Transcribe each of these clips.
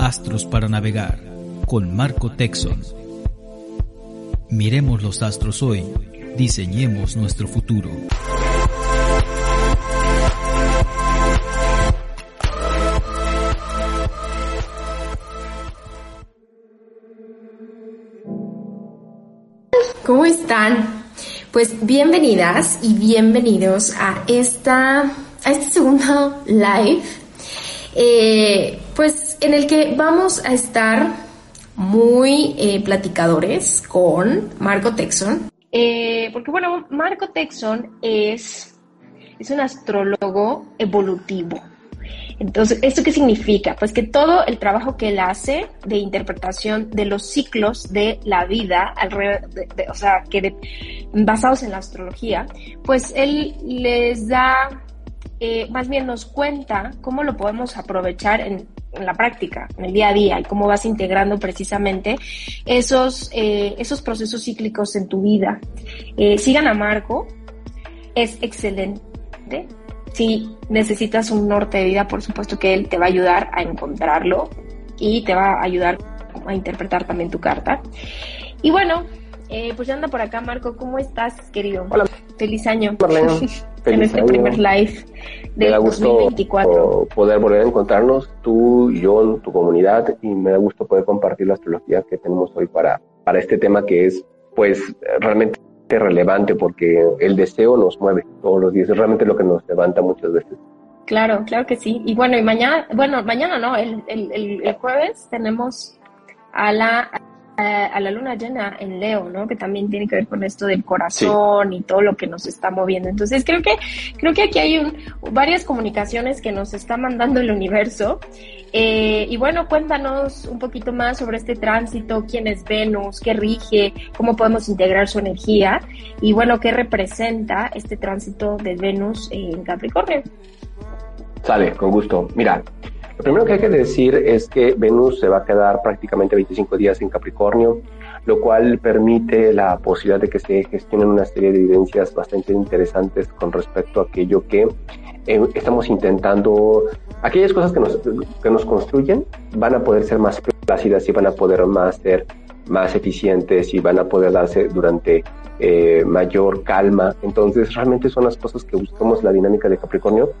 Astros para Navegar con Marco Texon. Miremos los astros hoy, diseñemos nuestro futuro. ¿Cómo están? Pues bienvenidas y bienvenidos a esta a este segundo live, eh, pues en el que vamos a estar muy eh, platicadores con Marco Texon. Eh, porque bueno, Marco Texon es, es un astrólogo evolutivo. Entonces, ¿esto qué significa? Pues que todo el trabajo que él hace de interpretación de los ciclos de la vida, alrededor o sea, que basados en la astrología, pues él les da eh, más bien nos cuenta cómo lo podemos aprovechar en, la práctica, en el día a día, y cómo vas integrando precisamente esos, eh, esos procesos cíclicos en tu vida. Eh, sigan a Marco, es excelente. Si necesitas un norte de vida, por supuesto que él te va a ayudar a encontrarlo y te va a ayudar a interpretar también tu carta. Y bueno, eh, pues ya anda por acá, Marco. ¿Cómo estás, querido? Hola. Feliz año. Feliz en este primer live de me da gusto 2024. poder volver a encontrarnos, tú y yo, tu comunidad, y me da gusto poder compartir la astrología que tenemos hoy para, para este tema que es, pues, realmente relevante porque el deseo nos mueve todos los días, es realmente lo que nos levanta muchas veces. Claro, claro que sí. Y bueno, y mañana, bueno, mañana no, el, el, el, el jueves tenemos a la a la luna llena en Leo, ¿no? Que también tiene que ver con esto del corazón y todo lo que nos está moviendo. Entonces creo que creo que aquí hay un, varias comunicaciones que nos está mandando el universo. Eh, y bueno, cuéntanos un poquito más sobre este tránsito, quién es Venus, qué rige, cómo podemos integrar su energía y bueno, qué representa este tránsito de Venus en Capricornio. Sale, con gusto. Mira, lo primero que hay que decir es que Venus se va a quedar prácticamente 25 días en Capricornio, lo cual permite la posibilidad de que se gestionen una serie de evidencias bastante interesantes con respecto a aquello que eh, estamos intentando, aquellas cosas que nos, que nos construyen van a poder ser más plácidas y van a poder más ser más eficientes y van a poder darse durante eh, mayor calma. Entonces, realmente son las cosas que buscamos la dinámica de Capricornio.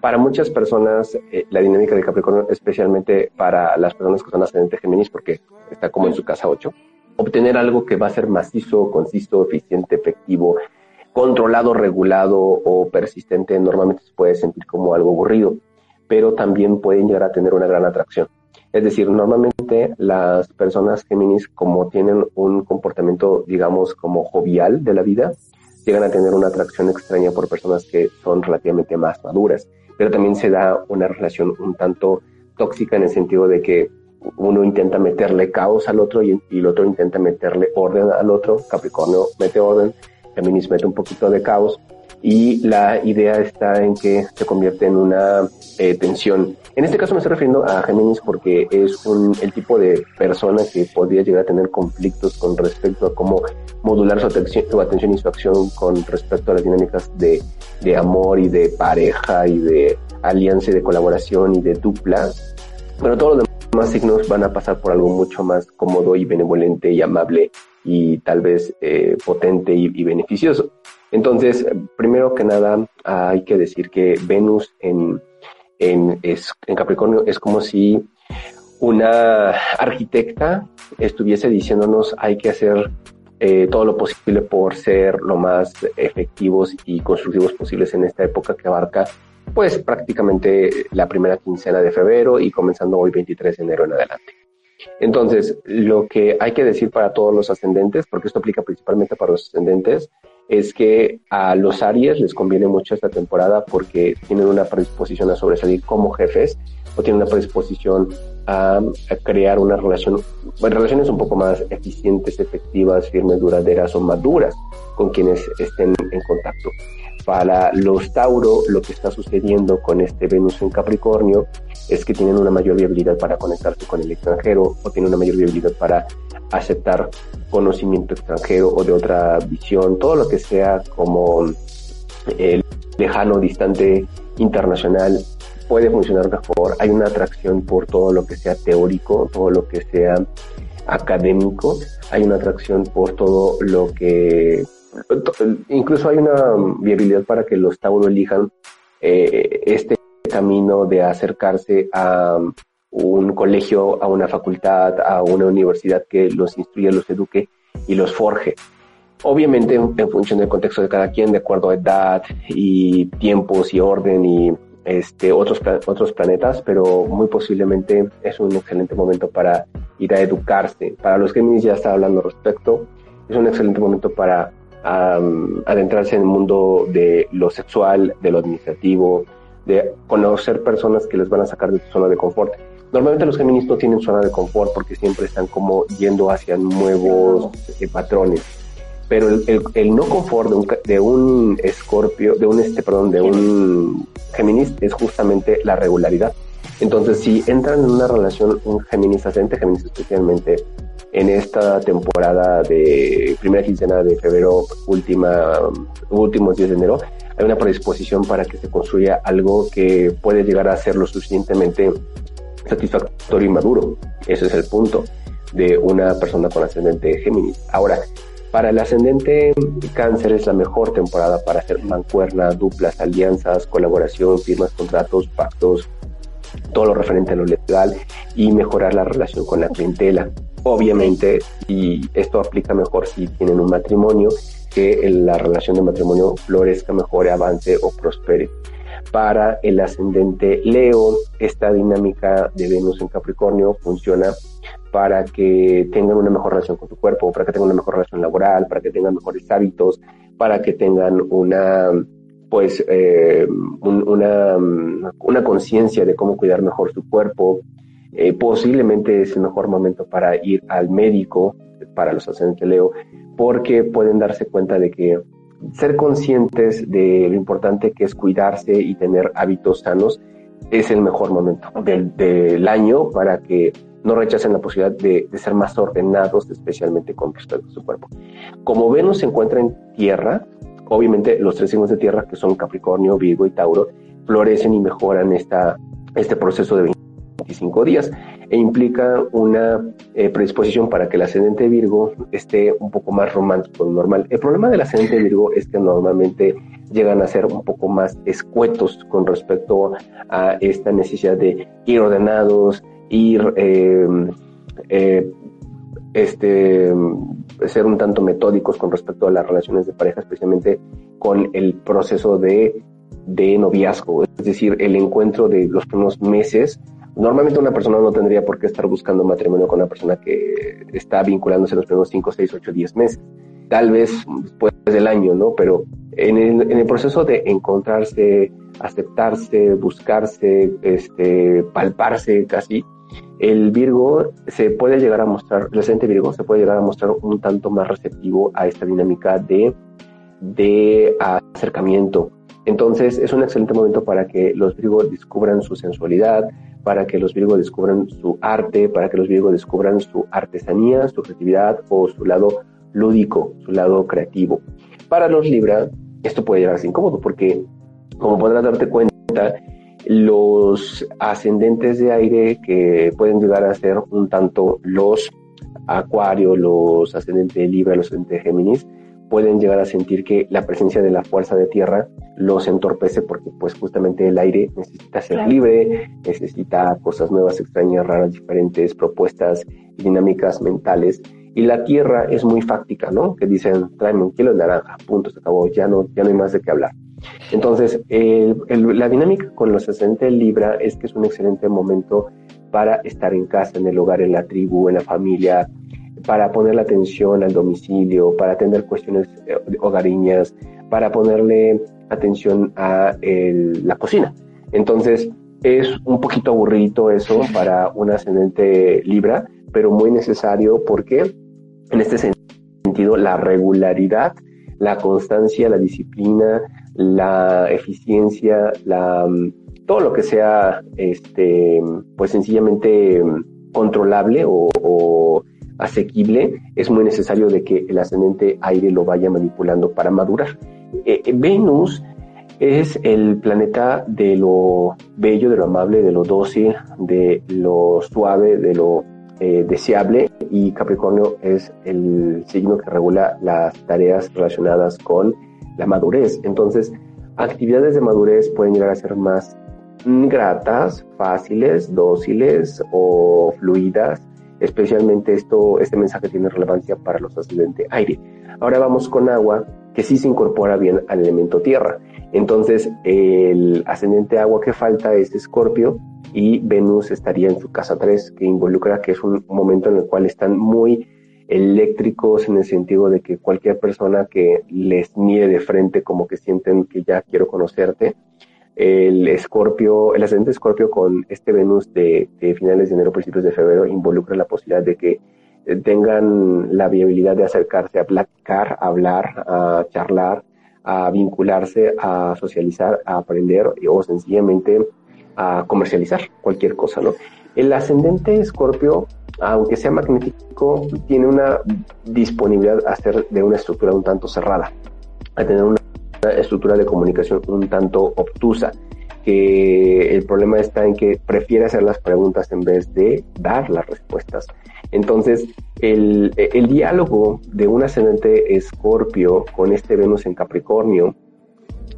Para muchas personas, eh, la dinámica de Capricornio, especialmente para las personas que son ascendente Géminis, porque está como en su casa 8, obtener algo que va a ser macizo, conciso, eficiente, efectivo, controlado, regulado o persistente, normalmente se puede sentir como algo aburrido, pero también pueden llegar a tener una gran atracción. Es decir, normalmente las personas Géminis, como tienen un comportamiento, digamos, como jovial de la vida, llegan a tener una atracción extraña por personas que son relativamente más maduras. Pero también se da una relación un tanto tóxica en el sentido de que uno intenta meterle caos al otro y, el otro intenta meterle orden al otro. Capricornio mete orden, Géminis mete un poquito de caos y la idea está en que se convierte en una eh, tensión. En este caso me estoy refiriendo a Géminis porque es un, el tipo de persona que podría llegar a tener conflictos con respecto a cómo modular su atención, su atención y su acción con respecto a las dinámicas de, de amor y de pareja y de alianza y de colaboración y de dupla. Pero todos los demás signos van a pasar por algo mucho más cómodo y benevolente y amable y tal vez eh, potente y beneficioso. Entonces, primero que nada, hay que decir que Venus en, en, en Capricornio es como si una arquitecta estuviese diciéndonos hay que hacer eh, todo lo posible por ser lo más efectivos y constructivos posibles en esta época que abarca pues prácticamente la primera quincena de febrero y comenzando hoy 23 de enero en adelante. Entonces, lo que hay que decir para todos los ascendentes, porque esto aplica principalmente para los ascendentes, es que a los Aries les conviene mucho esta temporada porque tienen una predisposición a sobresalir como jefes o tienen una predisposición a, crear una relación, relaciones un poco más eficientes, efectivas, firmes, duraderas o maduras con quienes estén en contacto. Para los Tauro, lo que está sucediendo con este Venus en Capricornio es que tienen una mayor viabilidad para conectarse con el extranjero o tienen una mayor viabilidad para aceptar conocimiento extranjero o de otra visión, todo lo que sea como el lejano, distante, internacional, puede funcionar mejor. Hay una atracción por todo lo que sea teórico, todo lo que sea académico. Hay una atracción por todo lo que... Incluso hay una viabilidad para que los Tauro elijan eh, este camino de acercarse a un colegio, a una facultad, a una universidad que los instruya, los eduque y los forje. Obviamente en, función del contexto de cada quien, de acuerdo a edad y tiempos y orden y este, otros, otros planetas, pero muy posiblemente es un excelente momento para ir a educarse. Para los Géminis ya está hablando al respecto, es un excelente momento para adentrarse en el mundo de lo sexual, de lo administrativo, de conocer personas que les van a sacar de su zona de confort. Normalmente los Géminis no tienen zona de confort porque siempre están como yendo hacia nuevos eh, patrones. Pero el, el, no confort de un, de un escorpio, de un este, perdón, de un Géminis es justamente la regularidad. Entonces, si entran en una relación un Géminis ascendente, Géminis especialmente, en esta temporada de primera quincena de febrero, última, últimos días de enero, hay una predisposición para que se construya algo que puede llegar a ser lo suficientemente satisfactorio y maduro. Ese es el punto de una persona con ascendente Géminis. Ahora, para el ascendente cáncer es la mejor temporada para hacer mancuerna, duplas, alianzas, colaboración, firmas, contratos, pactos, todo lo referente a lo legal y mejorar la relación con la clientela. Obviamente, y esto aplica mejor si tienen un matrimonio, que la relación de matrimonio florezca, mejore, avance o prospere. Para el ascendente Leo, esta dinámica de Venus en Capricornio funciona para que tengan una mejor relación con su cuerpo, para que tengan una mejor relación laboral, para que tengan mejores hábitos, para que tengan una pues eh, una, una conciencia de cómo cuidar mejor su cuerpo. Eh, posiblemente es el mejor momento para ir al médico para los ascendentes Leo, porque pueden darse cuenta de que ser conscientes de lo importante que es cuidarse y tener hábitos sanos es el mejor momento del, año para que no rechacen la posibilidad de, de, ser más ordenados, especialmente con respecto a su cuerpo. Como Venus se encuentra en tierra, obviamente los tres signos de tierra, que son Capricornio, Virgo y Tauro, florecen y mejoran esta, este proceso de 25 días e implica una eh, predisposición para que el ascendente Virgo esté un poco más romántico de normal. El problema del ascendente Virgo es que normalmente llegan a ser un poco más escuetos con respecto a esta necesidad de ir ordenados, ir eh, eh, este, ser un tanto metódicos con respecto a las relaciones de pareja, especialmente con el proceso de, de noviazgo, es decir, el encuentro de los primeros meses. Normalmente una persona no tendría por qué estar buscando matrimonio con una persona que está vinculándose los primeros 5, 6, 8, 10 meses. Tal vez después del año, ¿no? Pero en el, en el proceso de encontrarse, aceptarse, buscarse, este, palparse casi, el Virgo se puede llegar a mostrar, el ascendente Virgo se puede llegar a mostrar un tanto más receptivo a esta dinámica de, de acercamiento. Entonces es un excelente momento para que los Virgos descubran su sensualidad, para que los Virgos descubran su arte, para que los Virgos descubran su artesanía, su creatividad o su lado lúdico, su lado creativo. Para los Libra, esto puede llegar a ser incómodo porque, como podrás darte cuenta, los ascendentes de aire que pueden llegar a ser un tanto los Acuario, los ascendentes de Libra, los ascendentes de Géminis, pueden llegar a sentir que la presencia de la fuerza de tierra los entorpece porque pues justamente el aire necesita ser libre, necesita cosas nuevas, extrañas, raras, diferentes, propuestas dinámicas mentales. Y la tierra es muy fáctica, ¿no? Que dicen, tráeme un kilo de naranja, punto, se acabó, ya no, ya no hay más de qué hablar. Entonces, la dinámica con los ascendentes Libra es que es un excelente momento para estar en casa, en el hogar, en la tribu, en la familia, para poner la atención al domicilio, para atender cuestiones eh, hogariñas, para ponerle atención a la cocina. Entonces, es un poquito aburrido eso para un ascendente Libra, pero muy necesario porque en este sentido la regularidad, la constancia, la disciplina, la eficiencia, la, mm, todo lo que sea, este, pues sencillamente mm, controlable o, asequible, es muy necesario de que el ascendente aire lo vaya manipulando para madurar. Eh, eh, Venus Es el planeta de lo bello, de lo amable, de lo dócil, de lo suave, de lo eh, deseable y Capricornio es el signo que regula las tareas relacionadas con la madurez. Entonces, actividades de madurez pueden llegar a ser más gratas, fáciles, dóciles o fluidas. Especialmente esto, este mensaje tiene relevancia para los ascendentes aire. Ahora vamos con agua, que sí se incorpora bien al elemento tierra. Entonces, el ascendente agua que falta es Escorpio y Venus estaría en su casa 3, que involucra que es un momento en el cual están muy eléctricos en el sentido de que cualquier persona que les mire de frente como que sienten que ya quiero conocerte. El escorpio, el ascendente escorpio con este Venus de, de finales de enero, principios de febrero, involucra la posibilidad de que eh, tengan la viabilidad de acercarse a platicar, a hablar, a charlar, a vincularse, a socializar, a aprender o sencillamente a comercializar cualquier cosa, ¿no? El ascendente escorpio, aunque sea magnético, tiene una disponibilidad a ser de una estructura un tanto cerrada, a tener una estructura de comunicación un tanto obtusa, que el problema está en que prefiere hacer las preguntas en vez de dar las respuestas. Entonces, el, el diálogo de un ascendente escorpio con este Venus en Capricornio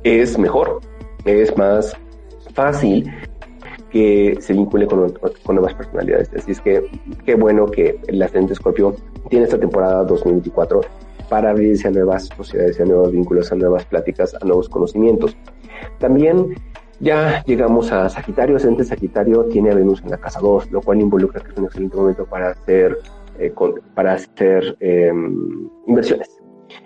es mejor, es más fácil que se vincule con, con, nuevas personalidades. Así es que qué bueno que el ascendente escorpio tiene esta temporada 2024 para abrirse a nuevas sociedades, a nuevos vínculos, a nuevas pláticas, a nuevos conocimientos. También ya llegamos a Sagitario, ascendente Sagitario tiene a Venus en la casa 2, lo cual involucra que es un excelente momento para hacer, eh, para hacer eh, inversiones.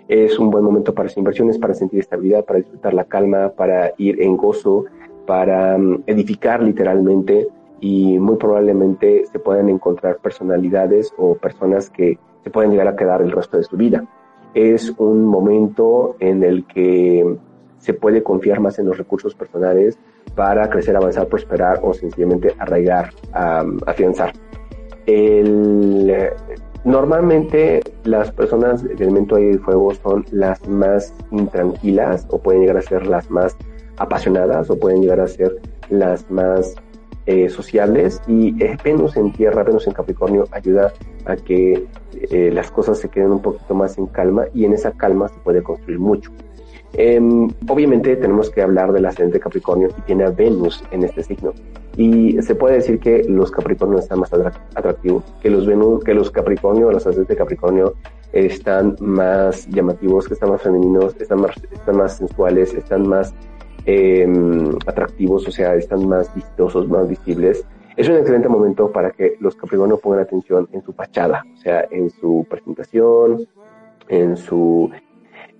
Es un buen momento para hacer inversiones, para sentir estabilidad, para disfrutar la calma, para ir en gozo, para um, edificar literalmente y muy probablemente se puedan encontrar personalidades o personas que se pueden llegar a quedar el resto de su vida. Es un momento en el que se puede confiar más en los recursos personales para crecer, avanzar, prosperar o sencillamente arraigar, um, afianzar. El, normalmente las personas del elemento aire y fuego son las más intranquilas o pueden llegar a ser las más apasionadas o pueden llegar a ser las más eh, sociables y eh, Venus en tierra, Venus en Capricornio ayuda a que eh, las cosas se queden un poquito más en calma y en esa calma se puede construir mucho. Em, obviamente tenemos que hablar del ascendente Capricornio y tiene a Venus en este signo. Y se puede decir que los Capricornios están más atractivos, que los Venus, que los Capricornio, los ascendentes Capricornio están más llamativos, que están más femeninos, están más, están más sensuales, están más eh, atractivos, o sea, están más vistosos, más visibles. Es un excelente momento para que los Capricornio pongan atención en su fachada, o sea, en su presentación, en su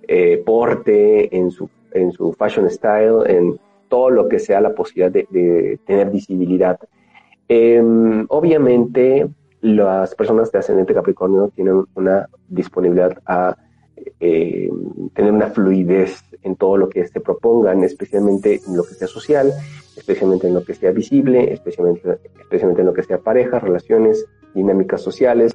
eh, porte, en su, en su fashion style, en todo lo que sea la posibilidad de, tener visibilidad. Em, obviamente, las personas de ascendente Capricornio tienen una disponibilidad a eh, tener una fluidez en todo lo que se propongan, especialmente en lo que sea social, especialmente en lo que sea visible, especialmente, especialmente en lo que sea pareja, relaciones, dinámicas sociales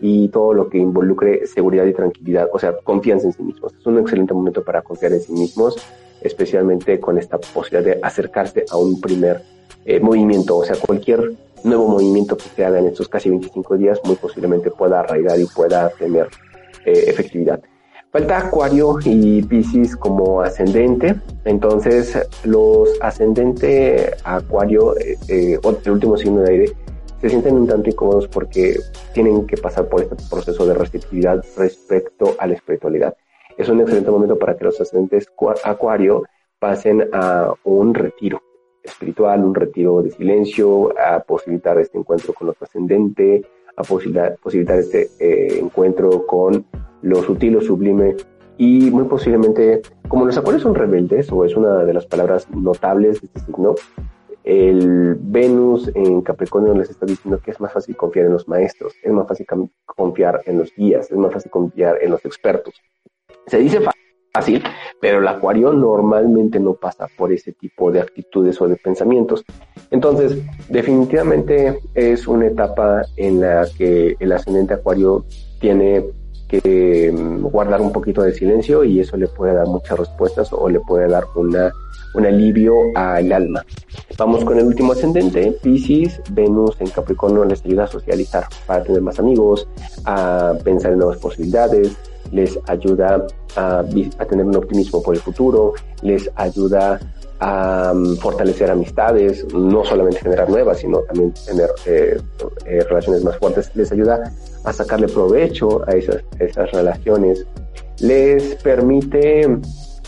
y todo lo que involucre seguridad y tranquilidad, o sea, confianza en sí mismos. Es un excelente momento para confiar en sí mismos, especialmente con esta posibilidad de acercarse a un primer eh, movimiento, o sea, cualquier nuevo movimiento que se haga en estos casi 25 días muy posiblemente pueda arraigar y pueda tener eh, efectividad. Falta Acuario y Pisces como ascendente. Entonces, los ascendente Acuario, eh, eh, el último signo de aire, se sienten un tanto incómodos porque tienen que pasar por este proceso de restrictividad respecto a la espiritualidad. Es un excelente momento para que los ascendentes Acuario pasen a un retiro espiritual, un retiro de silencio, a posibilitar este encuentro con los ascendente, a posibilitar, posibilitar este eh, encuentro con lo sutil, lo sublime y muy posiblemente, como los acuarios son rebeldes, o es una de las palabras notables de este signo, el Venus en Capricornio les está diciendo que es más fácil confiar en los maestros, es más fácil confiar en los guías, es más fácil confiar en los expertos. Se dice fácil, pero el acuario normalmente no pasa por ese tipo de actitudes o de pensamientos. Entonces, definitivamente es una etapa en la que el ascendente acuario tiene que mm, guardar un poquito de silencio y eso le puede dar muchas respuestas o le puede dar una, un alivio al alma. Vamos con el último ascendente, Pisces, Venus en Capricornio les ayuda a socializar para tener más amigos, a pensar en nuevas posibilidades, les ayuda a, a tener un optimismo por el futuro, les ayuda a fortalecer amistades, no solamente generar nuevas, sino también tener eh, eh, relaciones más fuertes. Les ayuda a sacarle provecho a esas, esas relaciones. Les permite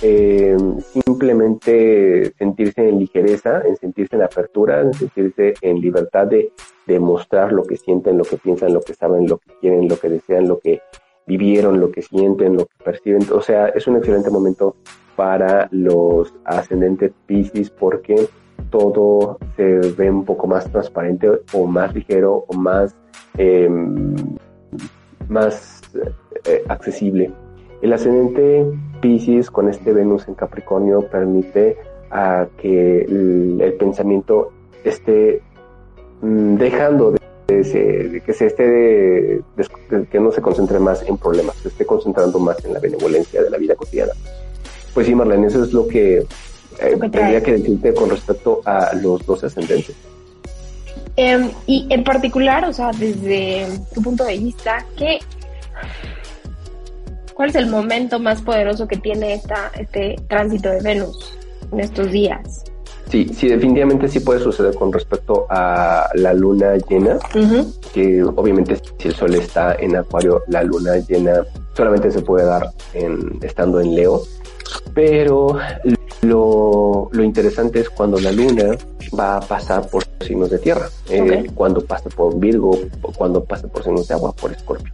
eh, simplemente sentirse en ligereza, en sentirse en apertura, en sentirse en libertad de demostrar lo que sienten, lo que piensan, lo que saben, lo que quieren, lo que desean, lo que vivieron, lo que sienten, lo que perciben. O sea, es un excelente momento para los ascendentes Pisces porque todo se ve un poco más transparente o más ligero o más, em, más eh, accesible. El ascendente Pisces con este Venus en Capricornio permite a que el, pensamiento esté mm, dejando de, que se esté que no se concentre más en problemas, se esté concentrando más en la benevolencia de la vida cotidiana. Pues sí, Marlene, eso es lo que, eh, tendría que decirte con respecto a los dos ascendentes. Em, y en particular, o sea, desde tu punto de vista, ¿qué, ¿cuál es el momento más poderoso que tiene esta, este tránsito de Venus en estos días? Sí, sí, definitivamente sí puede suceder con respecto a la luna llena, que obviamente si el sol está en Acuario, la luna llena solamente se puede dar en, estando en Leo, pero lo, lo, interesante es cuando la luna va a pasar por signos de tierra, eh, cuando pase por Virgo, cuando pase por signos de agua, por Escorpio.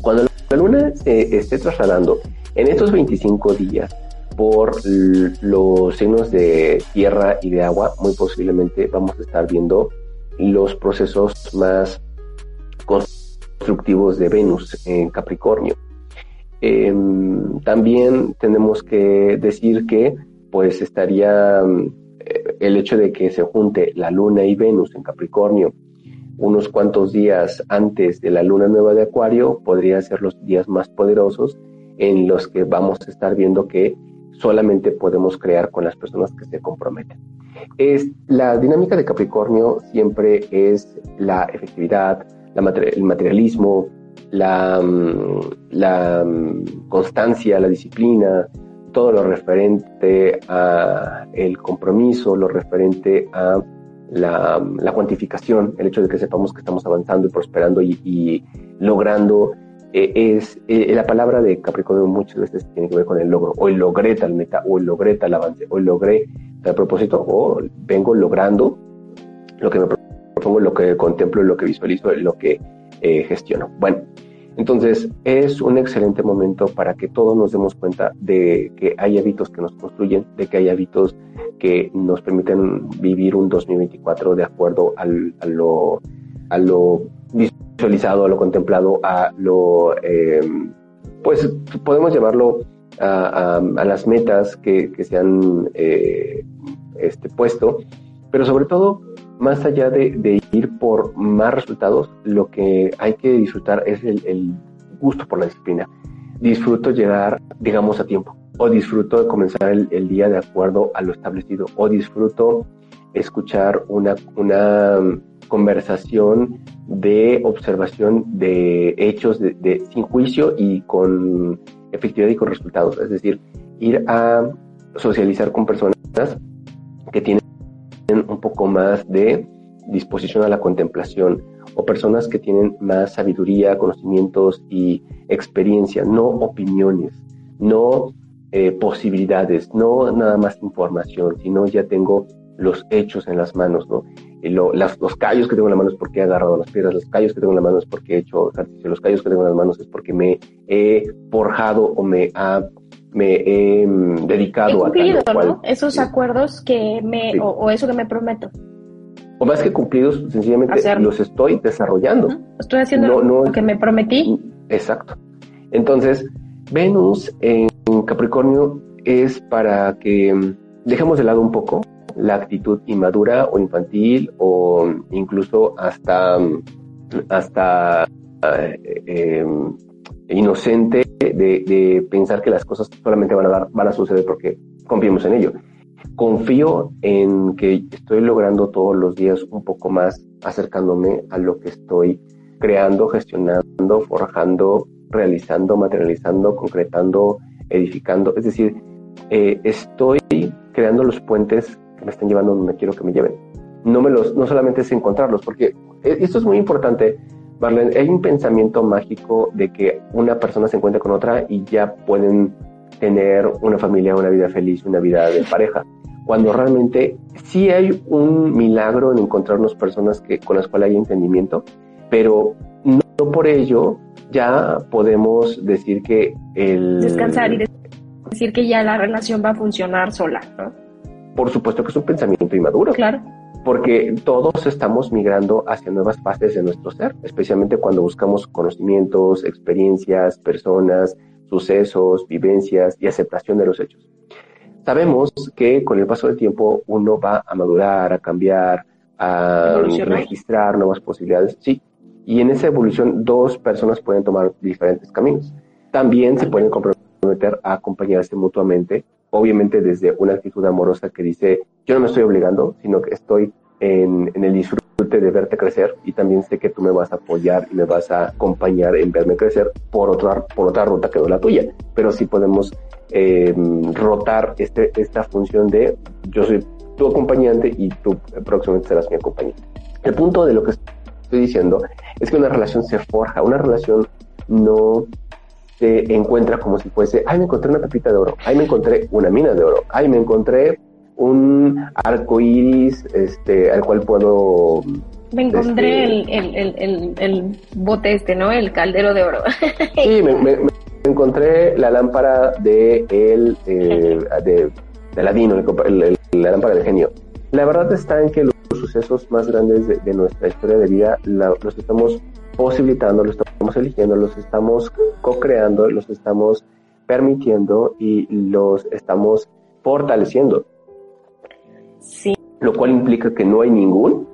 Cuando la luna se esté trasladando en estos 25 días por los signos de tierra y de agua, muy posiblemente vamos a estar viendo los procesos más constructivos de Venus en Capricornio. Em, también tenemos que decir que pues estaría eh, el hecho de que se junte la luna y Venus en Capricornio unos cuantos días antes de la luna nueva de Acuario podría ser los días más poderosos en los que vamos a estar viendo que solamente podemos crear con las personas que se comprometen. Es, la dinámica de Capricornio siempre es la efectividad, el materialismo, la, mm, la mm, constancia, la disciplina, todo lo referente a el compromiso, lo referente a la, la, cuantificación, el hecho de que sepamos que estamos avanzando y prosperando y, logrando, eh, es eh, la palabra de Capricornio muchas veces tiene que ver con el logro. Hoy logré tal meta, hoy logré tal avance, hoy logré tal propósito, o vengo logrando lo que me propongo, lo que contemplo, lo que visualizo, lo que eh. Bueno, entonces es un excelente momento para que todos nos demos cuenta de que hay hábitos que nos construyen, de que hay hábitos que nos permiten vivir un 2024 de acuerdo al, a, lo, a lo visualizado, a lo contemplado, a lo, em, pues podemos llamarlo a, las metas que, que se han eh, este, puesto, pero sobre todo más allá de, ir por más resultados, lo que hay que disfrutar es el, gusto por la disciplina. Disfruto llegar, digamos, a tiempo, o disfruto de comenzar el, día de acuerdo a lo establecido, o disfruto escuchar una, una conversación de observación de hechos de, sin juicio y con efectividad y con resultados. Es decir, ir a socializar con personas que tienen un poco más de disposición a la contemplación o personas que tienen más sabiduría, conocimientos y experiencia, no opiniones, no eh, posibilidades, no nada más información, sino ya tengo los hechos en las manos, ¿no? los callos que tengo en las manos es porque he agarrado las piedras, los callos que tengo en las manos es porque he hecho ejercicio, los callos que tengo en las manos es porque me he forjado o me ha me he mm, dedicado a tal Esos acuerdos que me, o, eso que me prometo. O más que cumplidos, sencillamente los estoy desarrollando. Estoy haciendo lo que me prometí. Exacto. Entonces, Venus en Capricornio es para que mm, dejemos de lado un poco la actitud inmadura o infantil o incluso hasta, mm, hasta eh, em, inocente de, pensar que las cosas solamente van a, dar, van a suceder porque confiemos en ello. Confío en que estoy logrando todos los días un poco más acercándome a lo que estoy creando, gestionando, forjando, realizando, materializando, concretando, edificando. Es decir, eh, estoy creando los puentes que me están llevando donde quiero que me lleven. No, me los, no solamente es encontrarlos, porque eh, esto es muy importante. Marlene, hay un pensamiento mágico de que una persona se encuentra con otra y ya pueden tener una familia, una vida feliz, una vida de pareja. Cuando realmente sí hay un milagro en encontrarnos personas que, con las cuales hay entendimiento, pero no por ello ya podemos decir que el... Descansar y decir que ya la relación va a funcionar sola, ¿no? Por supuesto que es un pensamiento inmaduro. Claro porque todos estamos migrando hacia nuevas fases de nuestro ser, especialmente cuando buscamos conocimientos, experiencias, personas, sucesos, vivencias y aceptación de los hechos. Sabemos que con el paso del tiempo uno va a madurar, a cambiar, a registrar nuevas posibilidades, sí, y en esa evolución dos personas pueden tomar diferentes caminos. También se pueden comprometer a acompañarse mutuamente obviamente desde una actitud amorosa que dice, yo no me estoy obligando, sino que estoy en, el disfrute de verte crecer y también sé que tú me vas a apoyar y me vas a acompañar en verme crecer por otra, por otra ruta que no la tuya. Pero sí podemos eh, rotar este, esta función de yo soy tu acompañante y tú próximamente serás mi acompañante. El punto de lo que estoy diciendo es que una relación se forja, una relación no se encuentra como si fuese, ay, me encontré una pepita de oro, ay, me encontré una mina de oro, ay, me encontré un arco iris este, al cual puedo. Me encontré este, el, el, el, el, bote este, ¿no? El caldero de oro. sí, me, encontré la lámpara de el eh, de, de Ladino, la lámpara del genio. La verdad está en que los sucesos más grandes de, nuestra historia de vida los estamos posibilitando, los estamos eligiendo, los estamos co-creando, los estamos permitiendo y los estamos fortaleciendo. Sí. Lo cual implica que no hay ningún,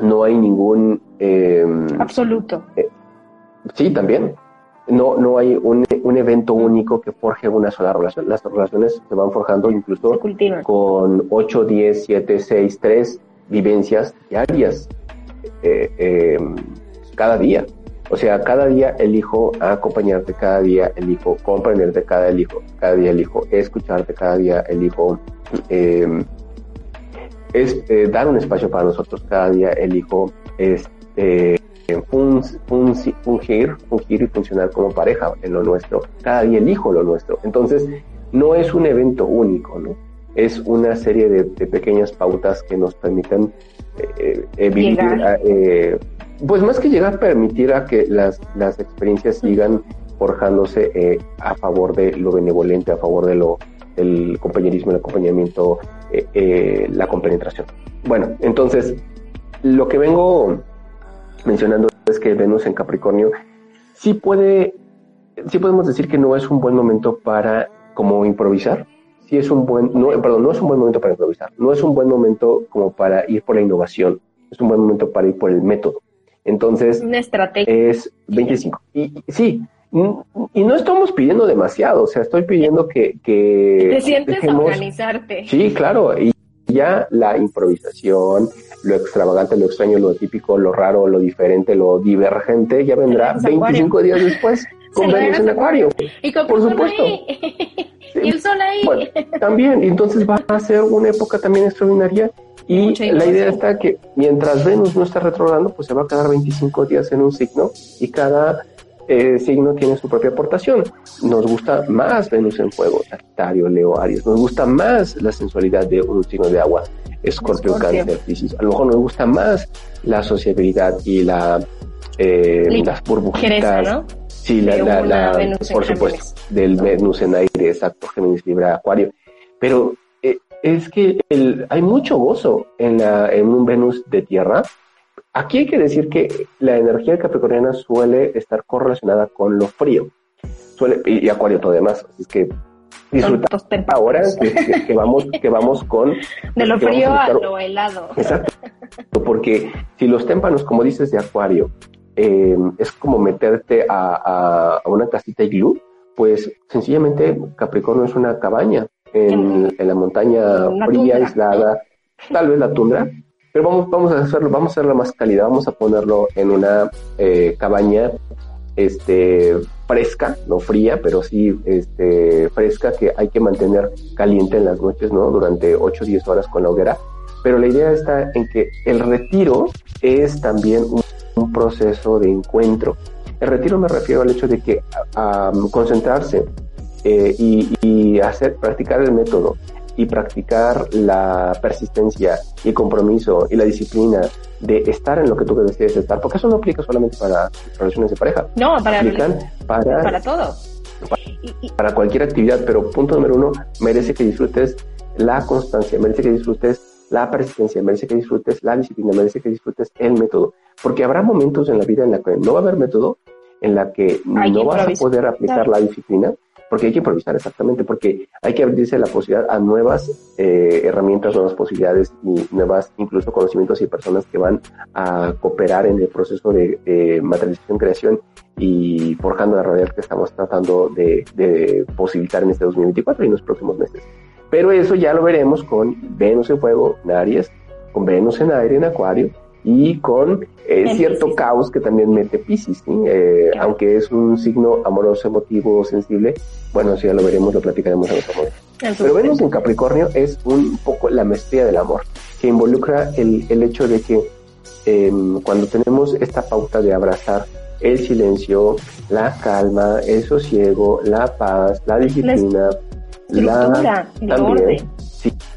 no hay ningún... Em, Absoluto. Eh, sí, también. No, no hay un, un, evento único que forje una sola relación. Las relaciones se van forjando incluso con 8, 10, 7, 6, 3 vivencias diarias eh, em, cada día. O sea, cada día elijo acompañarte, cada día elijo comprenderte, cada, elijo, cada día elijo escucharte, cada día elijo eh, es eh, dar un espacio para nosotros cada día, elijo este, fungir, fungir y funcionar como pareja en lo nuestro, cada día elijo lo nuestro. Entonces, no es un evento único, ¿no? Es una serie de, pequeñas pautas que nos permiten eh, eh vivir, eh, pues más que llegar a permitir a que las, las experiencias sigan forjándose a favor de lo benevolente, a favor de lo el compañerismo, el acompañamiento, eh, eh, la compenetración. Bueno, entonces, lo que vengo mencionando es que Venus en Capricornio sí puede, sí podemos decir que no es un buen momento para como improvisar. Sí es un buen, no, perdón, no es un buen momento para improvisar. No es un buen momento como para ir por la innovación. Es un buen momento para ir por el método. Entonces, una estrategia. Es 25. Y, sí, y no estamos pidiendo demasiado, o sea, estoy pidiendo que... que Te sientes organizarte. Sí, claro, y ya la improvisación, lo extravagante, lo extraño, lo típico, lo raro, lo diferente, lo divergente, ya vendrá 25 días después con Venus en Acuario. Y por supuesto. y el sol ahí. Bueno, también, entonces va a ser una época también extraordinaria y la idea está que mientras Venus no está retrogradando, pues se va a quedar 25 días en un signo y cada eh, signo tiene su propia aportación. Nos gusta más Venus en fuego, Sagitario, Leo, Aries. Nos gusta más la sensualidad de un signo de agua, Escorpio, Cáncer, Piscis. A lo mejor nos gusta más la sociabilidad y la eh, las burbujitas. ¿no? Sí, la, la, por supuesto, del Venus en aire, exacto, Géminis, Libra, Acuario. Pero eh, es que el, hay mucho gozo en, la, en un Venus de tierra Aquí hay que decir que la energía capricorniana suele estar correlacionada con lo frío. Suele, y, acuario todo demás. Así es que disfruta ahora que, vamos, que vamos con... De lo frío a, lo helado. Exacto. Porque si los témpanos, como dices, de acuario, eh, es como meterte a, a, una casita iglú, pues sencillamente Capricornio es una cabaña en, en la montaña fría, aislada, tal vez la tundra, pero vamos, vamos a hacerlo, vamos a hacerlo más calidad, vamos a ponerlo en una eh, cabaña este, fresca, no fría, pero sí este, fresca, que hay que mantener caliente en las noches, ¿no? Durante 8 o 10 horas con la hoguera. Pero la idea está en que el retiro es también un, proceso de encuentro. El retiro me refiero al hecho de que a, concentrarse eh, y, y, hacer, practicar el método y practicar la persistencia y compromiso y la disciplina de estar en lo que tú decides estar, porque eso no aplica solamente para relaciones de pareja. No, para, para, para todo. Para, cualquier actividad, pero punto número uno, merece que disfrutes la constancia, merece que disfrutes la persistencia, merece que disfrutes la disciplina, merece que disfrutes el método, porque habrá momentos en la vida en la que no va a haber método, en la que no vas a poder aplicar la disciplina, porque hay que improvisar exactamente, porque hay que abrirse la posibilidad a nuevas eh, herramientas, nuevas posibilidades y nuevas incluso conocimientos y personas que van a cooperar en el proceso de, materialización, creación y forjando la realidad que estamos tratando de, de posibilitar en este 2024 y en los próximos meses. Pero eso ya lo veremos con Venus en fuego en Aries, con Venus en aire en Acuario y con eh, cierto caos que también mete Pisces, eh, aunque es un signo amoroso, emotivo, sensible, bueno, si ya lo veremos, lo platicaremos en otro momento. Pero Venus en Capricornio es un poco la maestría del amor, que involucra el, el hecho de que em, cuando tenemos esta pauta de abrazar el silencio, la calma, el sosiego, la paz, la disciplina, la, también,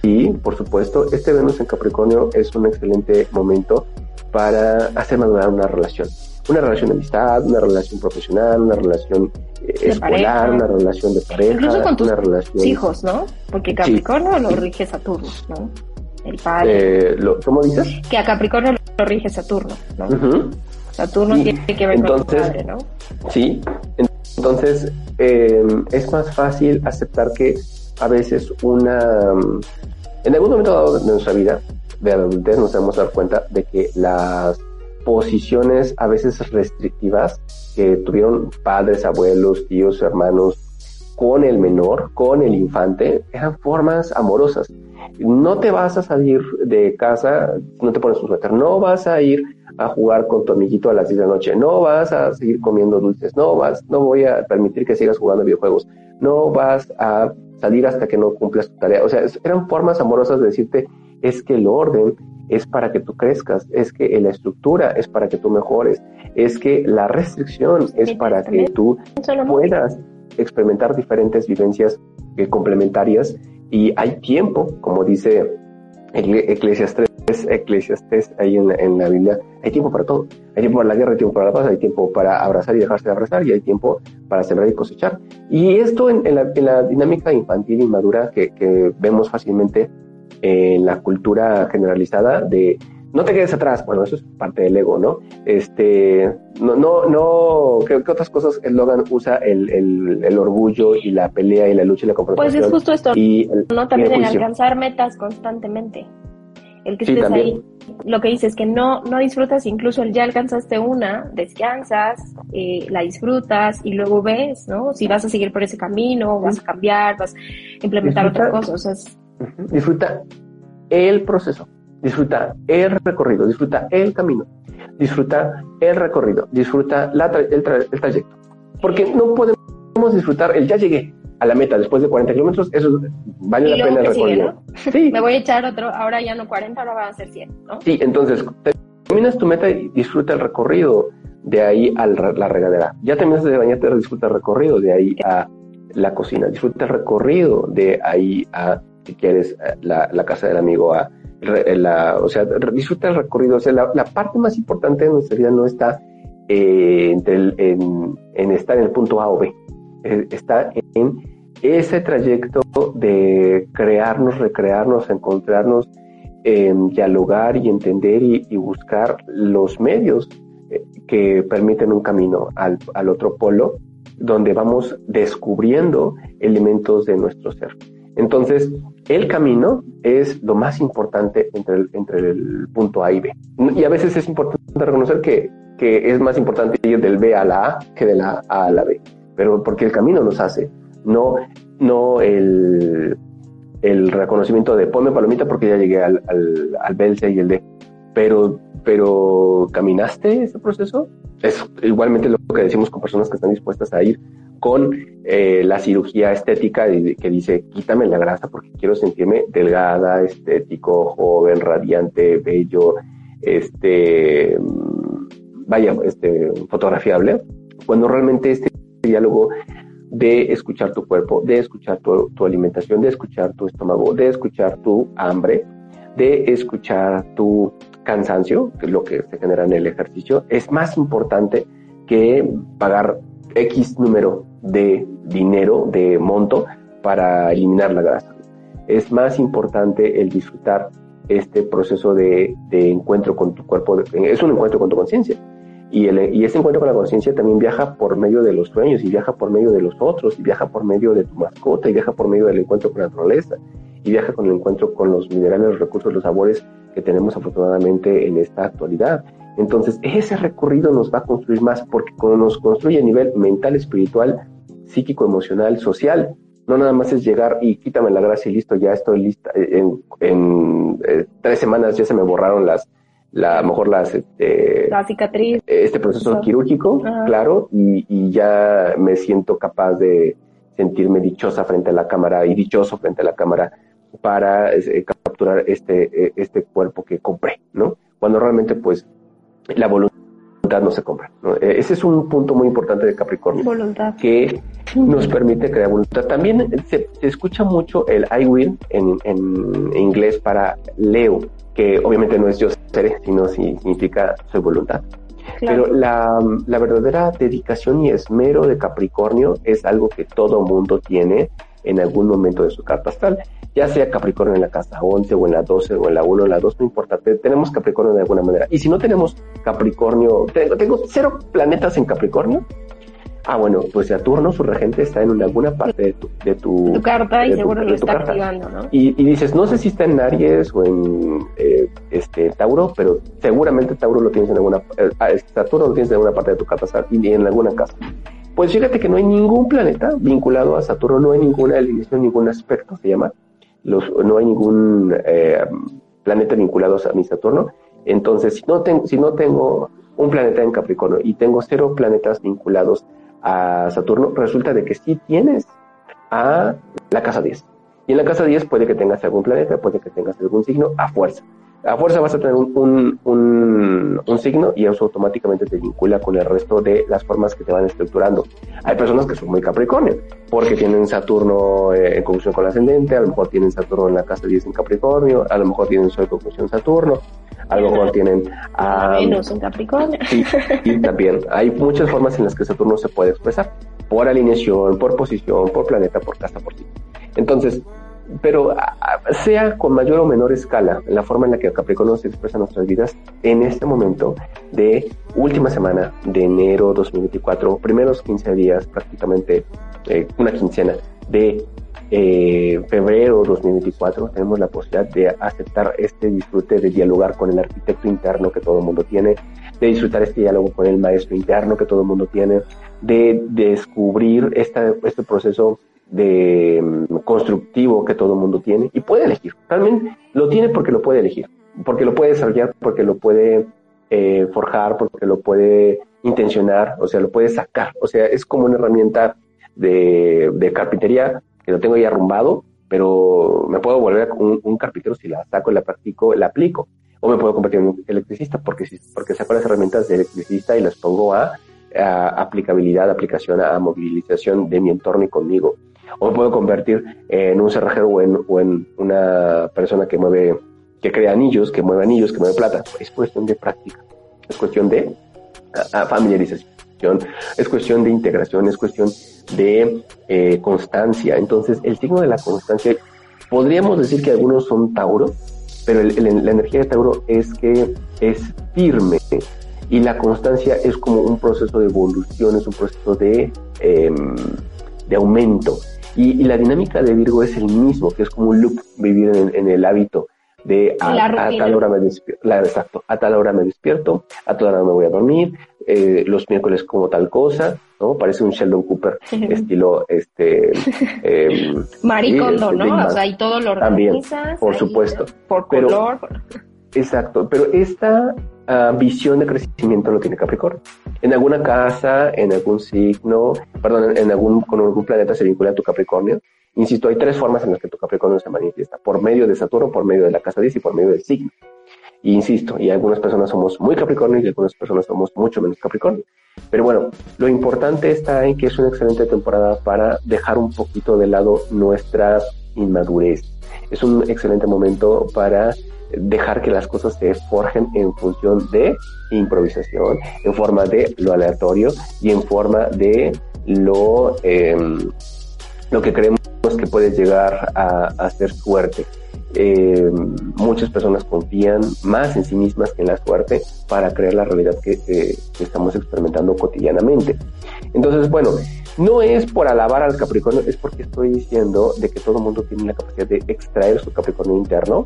Sí, por supuesto. Este Venus en Capricornio es un excelente momento para hacer madurar una relación. Una relación de amistad, una relación profesional, una relación eh, escolar, una relación de pareja, Incluso con tus una relación... hijos, ¿no? Porque Capricornio lo rige Saturno, ¿no? El padre. Eh, ¿Cómo dices? Que a Capricornio lo rige Saturno, ¿no? Saturno tiene que ver con el padre, ¿no? Sí, entonces eh, es más fácil aceptar que a veces una... En algún momento dado de nuestra vida, de adultez, nos debemos dar cuenta de que las posiciones a veces restrictivas que tuvieron padres, abuelos, tíos, hermanos con el menor, con el infante, eran formas amorosas. No te vas a salir de casa, no te pones un suéter, no vas a ir a jugar con tu amiguito a las 10 de la noche, no vas a seguir comiendo dulces, no vas, no voy a permitir que sigas jugando videojuegos, no vas a salir hasta que no cumplas tu tarea. O sea, eran formas amorosas de decirte, es que el orden es para que tú crezcas, es que la estructura es para que tú mejores, es que la restricción es para que tú puedas experimentar diferentes vivencias eh, complementarias y hay tiempo, como dice Eclesiastes, Eclesiastes ahí en, en, la Biblia, hay tiempo para todo. Hay tiempo para la guerra, hay tiempo para la paz, hay tiempo para abrazar y dejarse de abrazar y hay tiempo para sembrar y cosechar. Y esto en, en, la, en la, dinámica infantil y madura que, que, vemos fácilmente en la cultura generalizada de no te quedes atrás, bueno, eso es parte del ego, ¿no? Este, no, no, no, ¿qué, otras cosas el Logan usa el, el, el, orgullo y la pelea y la lucha y la confrontación? Pues es justo esto, y no también en alcanzar metas constantemente. El que estés ahí, lo que dices es que no, no disfrutas, incluso el ya alcanzaste una, descansas, eh, la disfrutas y luego ves, ¿no? Si vas a seguir por ese camino, vas a cambiar, vas a implementar otras cosas. Disfruta el proceso disfruta el recorrido, disfruta el camino, disfruta el recorrido, disfruta el, trayecto. Porque no podemos disfrutar el ya llegué a la meta después de 40 kilómetros, eso vale la pena el recorrido. Sí. Me voy a echar otro, ahora ya no 40, ahora van a ser 100, ¿no? Sí, entonces terminas tu meta y disfruta el recorrido de ahí a la regadera. Ya terminas de bañarte, disfruta el recorrido de ahí a la cocina, disfruta el recorrido de ahí a, si quieres, la, la casa del amigo, a la, o sea, disfruta el recorrido. O sea, la, parte más importante de nuestra vida no está eh, en, estar en el punto A o B, eh, está en ese trayecto de crearnos, recrearnos, encontrarnos, eh, dialogar y entender y, y, buscar los medios eh, que permiten un camino al, al otro polo, donde vamos descubriendo elementos de nuestro ser. Entonces, el camino es lo más importante entre el, punto A y B. Y a veces es importante reconocer que, que es más importante ir del B a la A que de la A a la B, pero porque el camino nos hace, no, no el, el reconocimiento de ponme palomita porque ya llegué al, al, al B, el C y el D, pero, pero ¿caminaste ese proceso? Es igualmente lo que decimos con personas que están dispuestas a ir con eh, la cirugía estética que dice quítame la grasa porque quiero sentirme delgada, estético, joven, radiante, bello, este, vaya, este, fotografiable, cuando realmente este diálogo de escuchar tu cuerpo, de escuchar tu, tu alimentación, de escuchar tu estómago, de escuchar tu hambre, de escuchar tu cansancio, que es lo que se genera en el ejercicio, es más importante que pagar X número de dinero, de monto, para eliminar la grasa. Es más importante el disfrutar este proceso de, encuentro con tu cuerpo, es un encuentro con tu conciencia. Y, y ese encuentro con la conciencia también viaja por medio de los sueños, y viaja por medio de los otros, y viaja por medio de tu mascota, y viaja por medio del encuentro con la naturaleza, y viaja con el encuentro con los minerales, los recursos, los sabores que tenemos afortunadamente en esta actualidad. Entonces, ese recorrido nos va a construir más porque nos construye a nivel mental, espiritual, psíquico, emocional, social. No nada más es llegar y quítame la gracia y listo, ya estoy lista. En, eh, tres semanas ya se me borraron las, la mejor las este, la cicatriz este proceso quirúrgico claro y, y, ya me siento capaz de sentirme dichosa frente a la cámara y dichoso frente a la cámara para eh, capturar este eh, este cuerpo que compré no cuando realmente pues la voluntad no se compra. E, ese es un punto muy importante de Capricornio. Voluntad. Que nos permite crear voluntad. También se, escucha mucho el I will en, en, inglés para Leo, que obviamente no es yo seré, sino significa soy voluntad. Pero la, la, verdadera dedicación y esmero de Capricornio es algo que todo mundo tiene en algún momento de su carta astral ya sea Capricornio en la casa 11 o en la 12 o en la 1 o en la 2, no importa, tenemos Capricornio de alguna manera. Y si no tenemos Capricornio, tengo, tengo cero planetas en Capricornio, Ah, bueno, pues Saturno, su regente, está en alguna parte de tu, de tu, carta y seguro lo está activando, ¿no? Y, dices, no sé si está en Aries o en eh, este Tauro, pero seguramente Tauro lo tienes en alguna, eh, Saturno lo tienes en alguna parte de tu carta y en alguna casa. Pues fíjate que no hay ningún planeta vinculado a Saturno, no hay ninguna alineación, ningún aspecto, se llama, no hay ningún eh, planeta vinculado a mi Saturno. Entonces, si no, tengo, si no tengo un planeta en Capricornio y tengo cero planetas vinculados a Saturno, resulta de que sí tienes a la casa 10. Y en la casa 10 puede que tengas algún planeta, puede que tengas algún signo a fuerza a fuerza vas a tener un, un, un, signo y eso automáticamente te vincula con el resto de las formas que te van estructurando. Hay personas que son muy Capricornio, porque tienen Saturno eh, en conjunción con el ascendente, a lo mejor tienen Saturno en la casa 10 en Capricornio, a lo mejor tienen Sol en conjunción Saturno, a lo mejor tienen a Venus en Capricornio. Sí, y también hay muchas formas en las que Saturno se puede expresar, por alineación, por posición, por planeta, por casa, por sí. Entonces, pero sea con mayor o menor escala, la forma en la que Capricornio se expresa en nuestras vidas en este momento de última semana de enero 2024, primeros 15 días, prácticamente eh, una quincena de eh, febrero 2024, tenemos la posibilidad de aceptar este disfrute de dialogar con el arquitecto interno que todo el mundo tiene, de disfrutar este diálogo con el maestro interno que todo el mundo tiene, de, descubrir esta, este proceso de mm, constructivo que todo el mundo tiene y puede elegir. Realmente lo tiene porque lo puede elegir, porque lo puede desarrollar, porque lo puede eh, forjar, porque lo puede intencionar, o sea, lo puede sacar. O sea, es como una herramienta de, de carpintería que lo tengo ya arrumbado, pero me puedo volver un, un, carpintero si la saco, la practico, la aplico. O me puedo convertir en un electricista porque, porque saco las herramientas de electricista y las pongo a aplicabilidad, aplicación, a movilización de mi entorno y conmigo o me puedo convertir en un cerrajero o en, una persona que mueve, que crea anillos, que mueve anillos, que mueve plata. Es cuestión de práctica, es cuestión de familiarización, es cuestión de integración, es cuestión de eh, constancia. Entonces, el signo de la constancia, podríamos decir que algunos son Tauro, pero la energía de Tauro es que es firme y la constancia es como un proceso de evolución, es un proceso de, em, de aumento. Y, la dinámica de Virgo es el mismo, que es como un loop, vivir en, el hábito de a, tal hora me despierto, exacto, a tal hora me despierto, a tal hora me voy a dormir, eh, los miércoles como tal cosa, ¿no? Parece un Sheldon Cooper estilo, este... Eh, Maricondo, ¿no? O sea, y todo lo También, por supuesto. Por color. Exacto, pero esta uh, visión de crecimiento lo tiene Capricornio. En alguna casa, en algún signo, perdón, en algún, con algún planeta se vincula a tu Capricornio. Insisto, hay tres formas en las que tu Capricornio se manifiesta, por medio de Saturno, por medio de la casa 10 y por medio del signo. Y insisto, y algunas personas somos muy Capricornio y algunas personas somos mucho menos Capricornio. Pero bueno, lo importante está en que es una excelente temporada para dejar un poquito de lado nuestra inmadurez. Es un excelente momento para dejar que las cosas se forjen en función de improvisación, en forma de lo aleatorio y en forma de lo, em, lo que creemos que puede llegar a, ser suerte. Em, muchas personas confían más en sí mismas que en la suerte para crear la realidad que, que, estamos experimentando cotidianamente. Entonces, bueno, no es por alabar al Capricornio, es porque estoy diciendo de que todo el mundo tiene la capacidad de extraer su Capricornio interno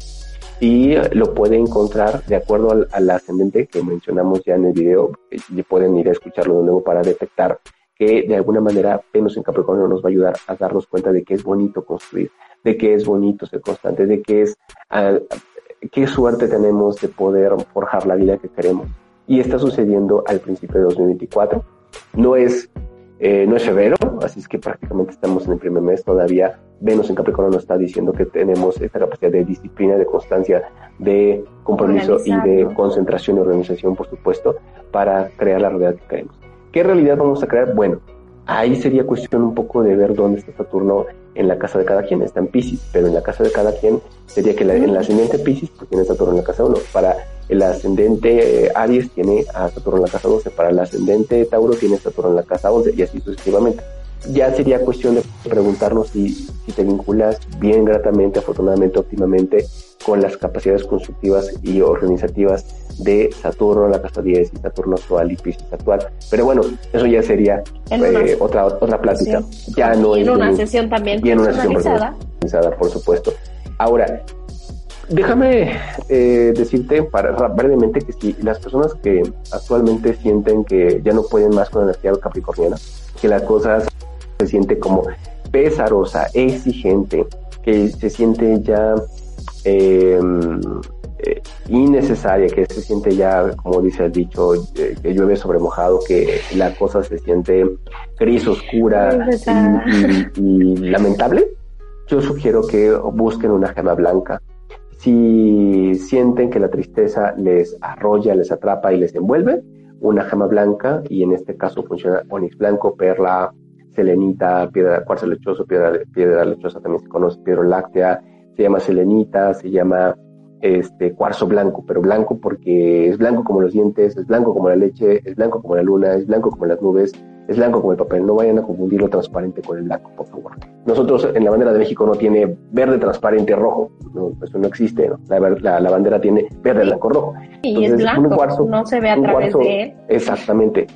y lo puede encontrar de acuerdo al, ascendente que mencionamos ya en el video. Y pueden ir a escucharlo de nuevo para detectar que de alguna manera Venus en Capricornio nos va a ayudar a darnos cuenta de que es bonito construir, de que es bonito ser constante, de que es uh, qué suerte tenemos de poder forjar la vida que queremos. Y está sucediendo al principio de 2024. No es eh, no es severo, así es que prácticamente estamos en el primer mes todavía. Venus en Capricornio nos está diciendo que tenemos esta capacidad de disciplina, de constancia, de compromiso y de concentración y organización, por supuesto, para crear la realidad que queremos. ¿Qué realidad vamos a crear? Bueno, ahí sería cuestión un poco de ver dónde está Saturno en la casa de cada quien. Está en Pisces, pero en la casa de cada quien sería que la, en la ascendente Pisces pues tiene Saturno en la casa 1. Para el ascendente eh, Aries tiene a Saturno en la casa 12, para el ascendente Tauro tiene Saturno en la casa 11 y así sucesivamente. Ya sería cuestión de preguntarnos si, si te vinculas bien, gratamente, afortunadamente, óptimamente con las capacidades constructivas y organizativas de Saturno en la casa 10 y Saturno actual y Pisces actual. Pero bueno, eso ya sería eh, otra otra plática. Ya no es una sesión también bien una sesión personalizada, por supuesto. Ahora, Déjame eh, decirte para, brevemente que si las personas que actualmente sienten que ya no pueden más con la energía capricorniana, que las cosas se siente como pesarosa, exigente, que se siente ya em, eh, innecesaria, que se siente ya, como dice el dicho, eh, que llueve sobre mojado, que la cosa se siente gris, oscura y lamentable, yo sugiero que busquen una gema blanca. Si sienten que la tristeza les arrolla, les atrapa y les envuelve, una gema blanca, y en este caso funciona onix blanco, perla, selenita, piedra, cuarzo lechoso, piedra, piedra lechosa también se conoce, piedra láctea, se llama selenita, se llama este cuarzo blanco, pero blanco porque es blanco como los dientes, es blanco como la leche, es blanco como la luna, es blanco como las nubes, es blanco como el papel. No vayan a confundir lo transparente con el blanco, por favor. Nosotros en la bandera de México no tiene verde transparente rojo, no, eso no existe. ¿no? La, la, bandera tiene verde, blanco, rojo. y es blanco, un cuarzo, no se ve a través de él. Exactamente.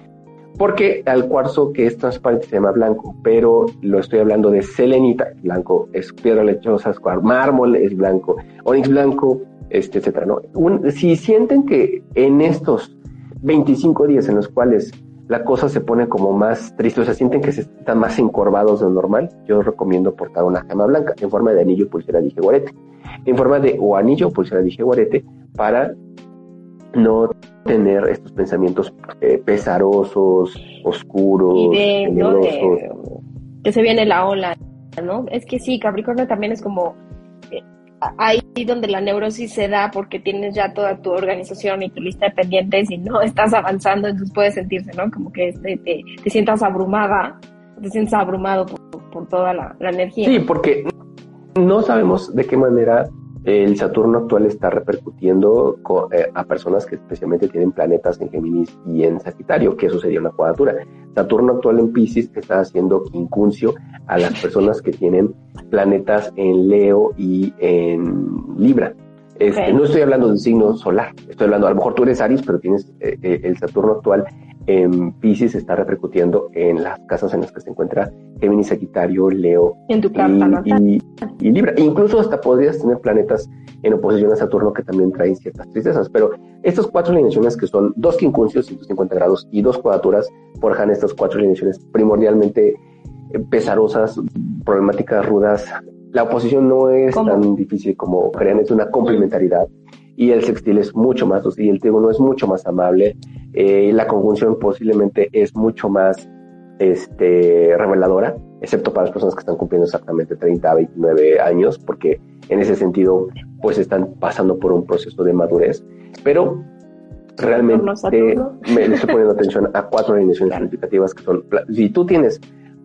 Porque al cuarzo que es transparente se llama blanco, pero lo estoy hablando de selenita, blanco, es piedra lechosa, es mármol, es blanco, onix blanco, este, etcétera, ¿no? si sienten que en estos 25 días en los cuales la cosa se pone como más triste, o sea, sienten que se están más encorvados de lo normal, yo recomiendo portar una gema blanca en forma de anillo, pulsera, dije guarete, en forma de o anillo, pulsera, dije guarete, para no tener estos pensamientos eh, pesarosos, oscuros, que se viene la ola, ¿no? Es que sí, Capricornio también es como ahí donde la neurosis se da porque tienes ya toda tu organización y tu lista de pendientes y no estás avanzando, entonces puede sentirse, ¿no? Como que te, te, sientas abrumada, te sientes abrumado por, toda la, energía. Sí, porque no sabemos de qué manera el Saturno actual está repercutiendo eh, a personas que especialmente tienen planetas en Géminis y en Sagitario, que eso sería una cuadratura. Saturno actual en Pisces está haciendo incuncio a las personas que tienen planetas en Leo y en Libra. Este, no estoy hablando del signo solar, estoy hablando, a lo mejor tú eres Aries, pero tienes eh, eh, el Saturno actual en Pisces está repercutiendo en las casas en las que se encuentra Géminis, Sagitario, Leo en tu y, y, Libra. Incluso hasta podrías tener planetas en oposición a Saturno que también traen ciertas tristezas. Pero estas cuatro alineaciones que son dos quincunциos, 150 grados, y dos cuadraturas, forjan estas cuatro alineaciones primordialmente eh, pesarosas, problemáticas rudas. La oposición no es tan difícil como crean, es una complementariedad y el sextil es mucho más y el trígono es mucho más amable eh, la conjunción posiblemente es mucho más este, reveladora, excepto para las personas que están cumpliendo exactamente 30 a 29 años, porque en ese sentido pues están pasando por un proceso de madurez, pero realmente me estoy poniendo atención a cuatro alineaciones significativas que son, si tú tienes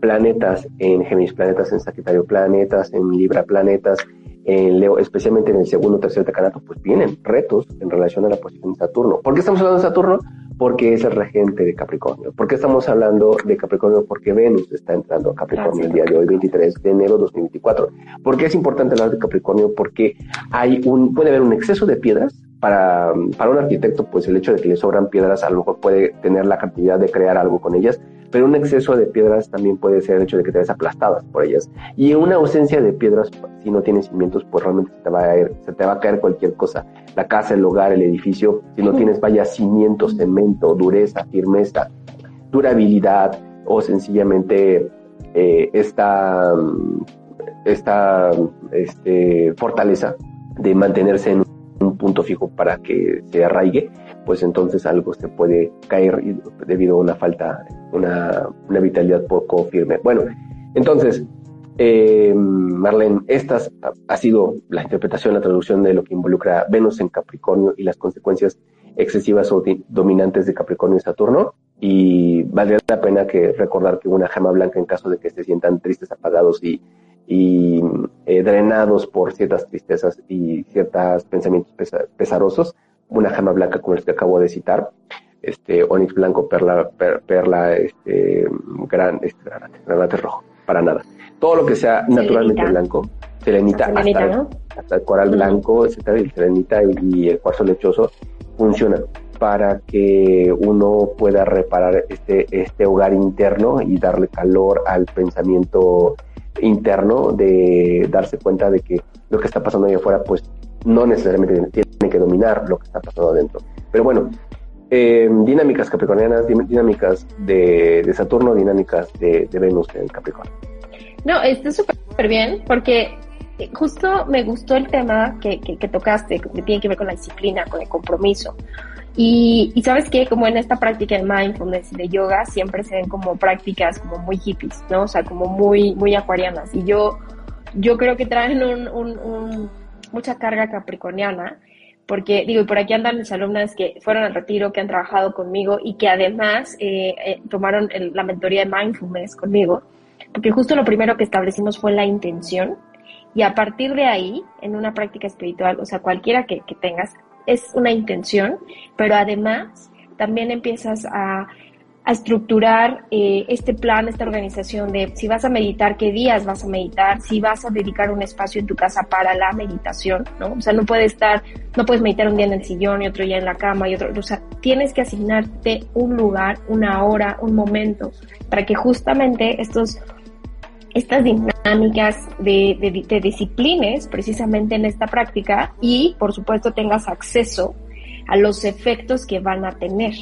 planetas en Géminis, planetas en Sagitario, planetas en Libra, planetas en Leo, especialmente en el segundo o tercer decanato, pues vienen retos en relación a la posición de Saturno. ¿Por qué estamos hablando de Saturno? Porque es el regente de Capricornio. ¿Por qué estamos hablando de Capricornio? Porque Venus está entrando a Capricornio el día de hoy, 23 de enero de 2024. ¿Por qué es importante hablar de Capricornio? Porque hay un, puede haber un exceso de piedras. Para, para un arquitecto, pues el hecho de que le sobran piedras a lo mejor puede tener la cantidad de crear algo con ellas, pero un exceso de piedras también puede ser el hecho de que te ves aplastadas por ellas. Y una ausencia de piedras, si no tienes cimientos, pues realmente se te va a caer, se te va a caer cualquier cosa. La casa, el hogar, el edificio, si no tienes vaya cimientos, cemento, dureza, firmeza, durabilidad o sencillamente eh, esta, esta este, fortaleza de mantenerse en un fijo para que se arraigue, pues entonces algo se puede caer debido a una falta, una, una vitalidad poco firme. Bueno, entonces, eh, Marlene, esta ha sido la interpretación, la traducción de lo que involucra Venus en Capricornio y las consecuencias excesivas o dominantes de Capricornio y Saturno. Y valdría la pena que recordar que una gema blanca en caso de que se sientan tristes, apagados y, y eh, drenados por ciertas tristezas y ciertos pensamientos pesarosos, una gema blanca como el que acabo de citar, este onix blanco, perla, perla, este gran, este granate, rojo, para nada. Todo lo que sea naturalmente blanco, selenita, hasta, hasta, el coral blanco, etcétera, el selenita y, el cuarzo lechoso funciona para que uno pueda reparar este, este hogar interno y darle calor al pensamiento interno de darse cuenta de que lo que está pasando ahí afuera pues no necesariamente tiene que dominar lo que está pasando adentro. Pero bueno, eh, dinámicas capricornianas, dinámicas de, Saturno, dinámicas de, Venus en Capricornio. No, está súper bien porque justo me gustó el tema que, que, tocaste, que tiene que ver con la disciplina, con el compromiso. Y, y, sabes que como en esta práctica de mindfulness y de yoga siempre se ven como prácticas como muy hippies, ¿no? O sea, como muy, muy acuarianas. Y yo, yo creo que traen un, un mucha carga capricorniana, porque digo, y por aquí andan mis alumnas que fueron al retiro, que han trabajado conmigo y que además eh, eh, tomaron la mentoría de mindfulness conmigo, porque justo lo primero que establecimos fue la intención y a partir de ahí, en una práctica espiritual, o sea, cualquiera que, que tengas, es una intención, pero además también empiezas a a estructurar eh, este plan, esta organización de si vas a meditar, qué días vas a meditar, si vas a dedicar un espacio en tu casa para la meditación, ¿no? O sea, no puedes estar, no puedes meditar un día en el sillón y otro día en la cama y otro, o sea, tienes que asignarte un lugar, una hora, un momento, para que justamente estos, estas dinámicas de, de, de disciplines precisamente en esta práctica y, por supuesto, tengas acceso a los efectos que van a tener,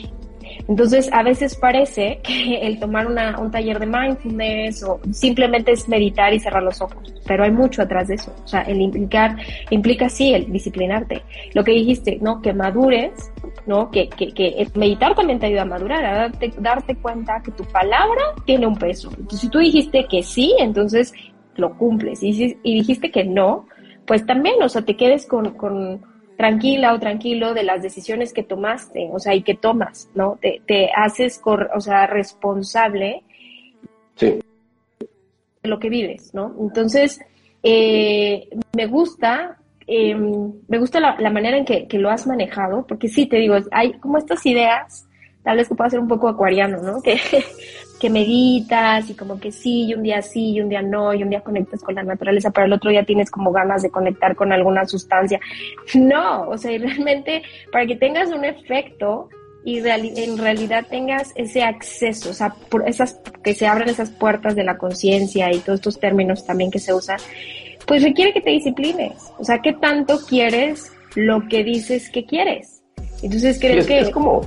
entonces, a veces parece que el tomar una, un taller de mindfulness o simplemente es meditar y cerrar los ojos, pero hay mucho atrás de eso. O sea, el implicar, implica sí el disciplinarte. Lo que dijiste, ¿no? Que madures, ¿no? Que, que, que meditar también te ayuda a madurar, a darte, darte cuenta que tu palabra tiene un peso. Entonces, si tú dijiste que sí, entonces lo cumples. Y, y dijiste que no, pues también, o sea, te quedes con, con tranquila o tranquilo de las decisiones que tomaste, o sea, y que tomas, ¿no? Te, te haces, o sea, responsable de lo que vives, ¿no? Entonces, eh, me gusta, em, me gusta la, la manera en que, que, lo has manejado, porque sí, te digo, hay como estas ideas tal vez que pueda ser un poco acuariano, ¿no? Que, que meditas y como que sí, y un día sí, y un día no, y un día conectas con la naturaleza, pero el otro día tienes como ganas de conectar con alguna sustancia. No, o sea, realmente para que tengas un efecto y en realidad tengas ese acceso, o sea, por esas, que se abran esas puertas de la conciencia y todos estos términos también que se usan, pues requiere que te disciplines. O sea, ¿qué tanto quieres lo que dices que quieres? Entonces creo que... Es como,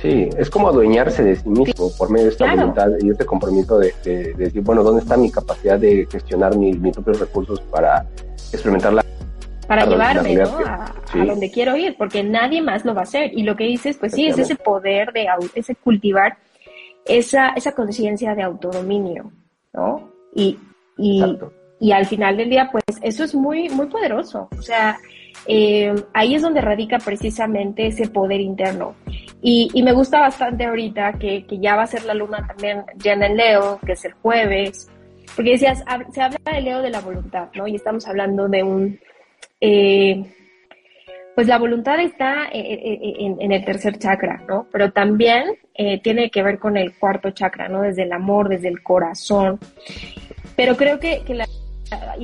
sí, es como adueñarse de sí mismo por medio de esta voluntad y este compromiso de, decir, bueno, ¿dónde está mi capacidad de gestionar mis propios recursos para experimentar la para llevarme ¿no? a, donde quiero ir, porque nadie más lo va a hacer. Y lo que dices, pues sí, es ese poder de ese cultivar esa, esa conciencia de autodominio, ¿no? Y, y, y, al final del día, pues eso es muy, muy poderoso. O sea, eh, ahí es donde radica precisamente ese poder interno. Y, me gusta bastante ahorita que, que, ya va a ser la luna también llena en Leo, que es el jueves, porque decías, se habla de Leo de la voluntad, ¿no? Y estamos hablando de un eh, pues la voluntad está eh, en, el tercer chakra, ¿no? Pero también tiene que ver con el cuarto chakra, ¿no? Desde el amor, desde el corazón. Pero creo que,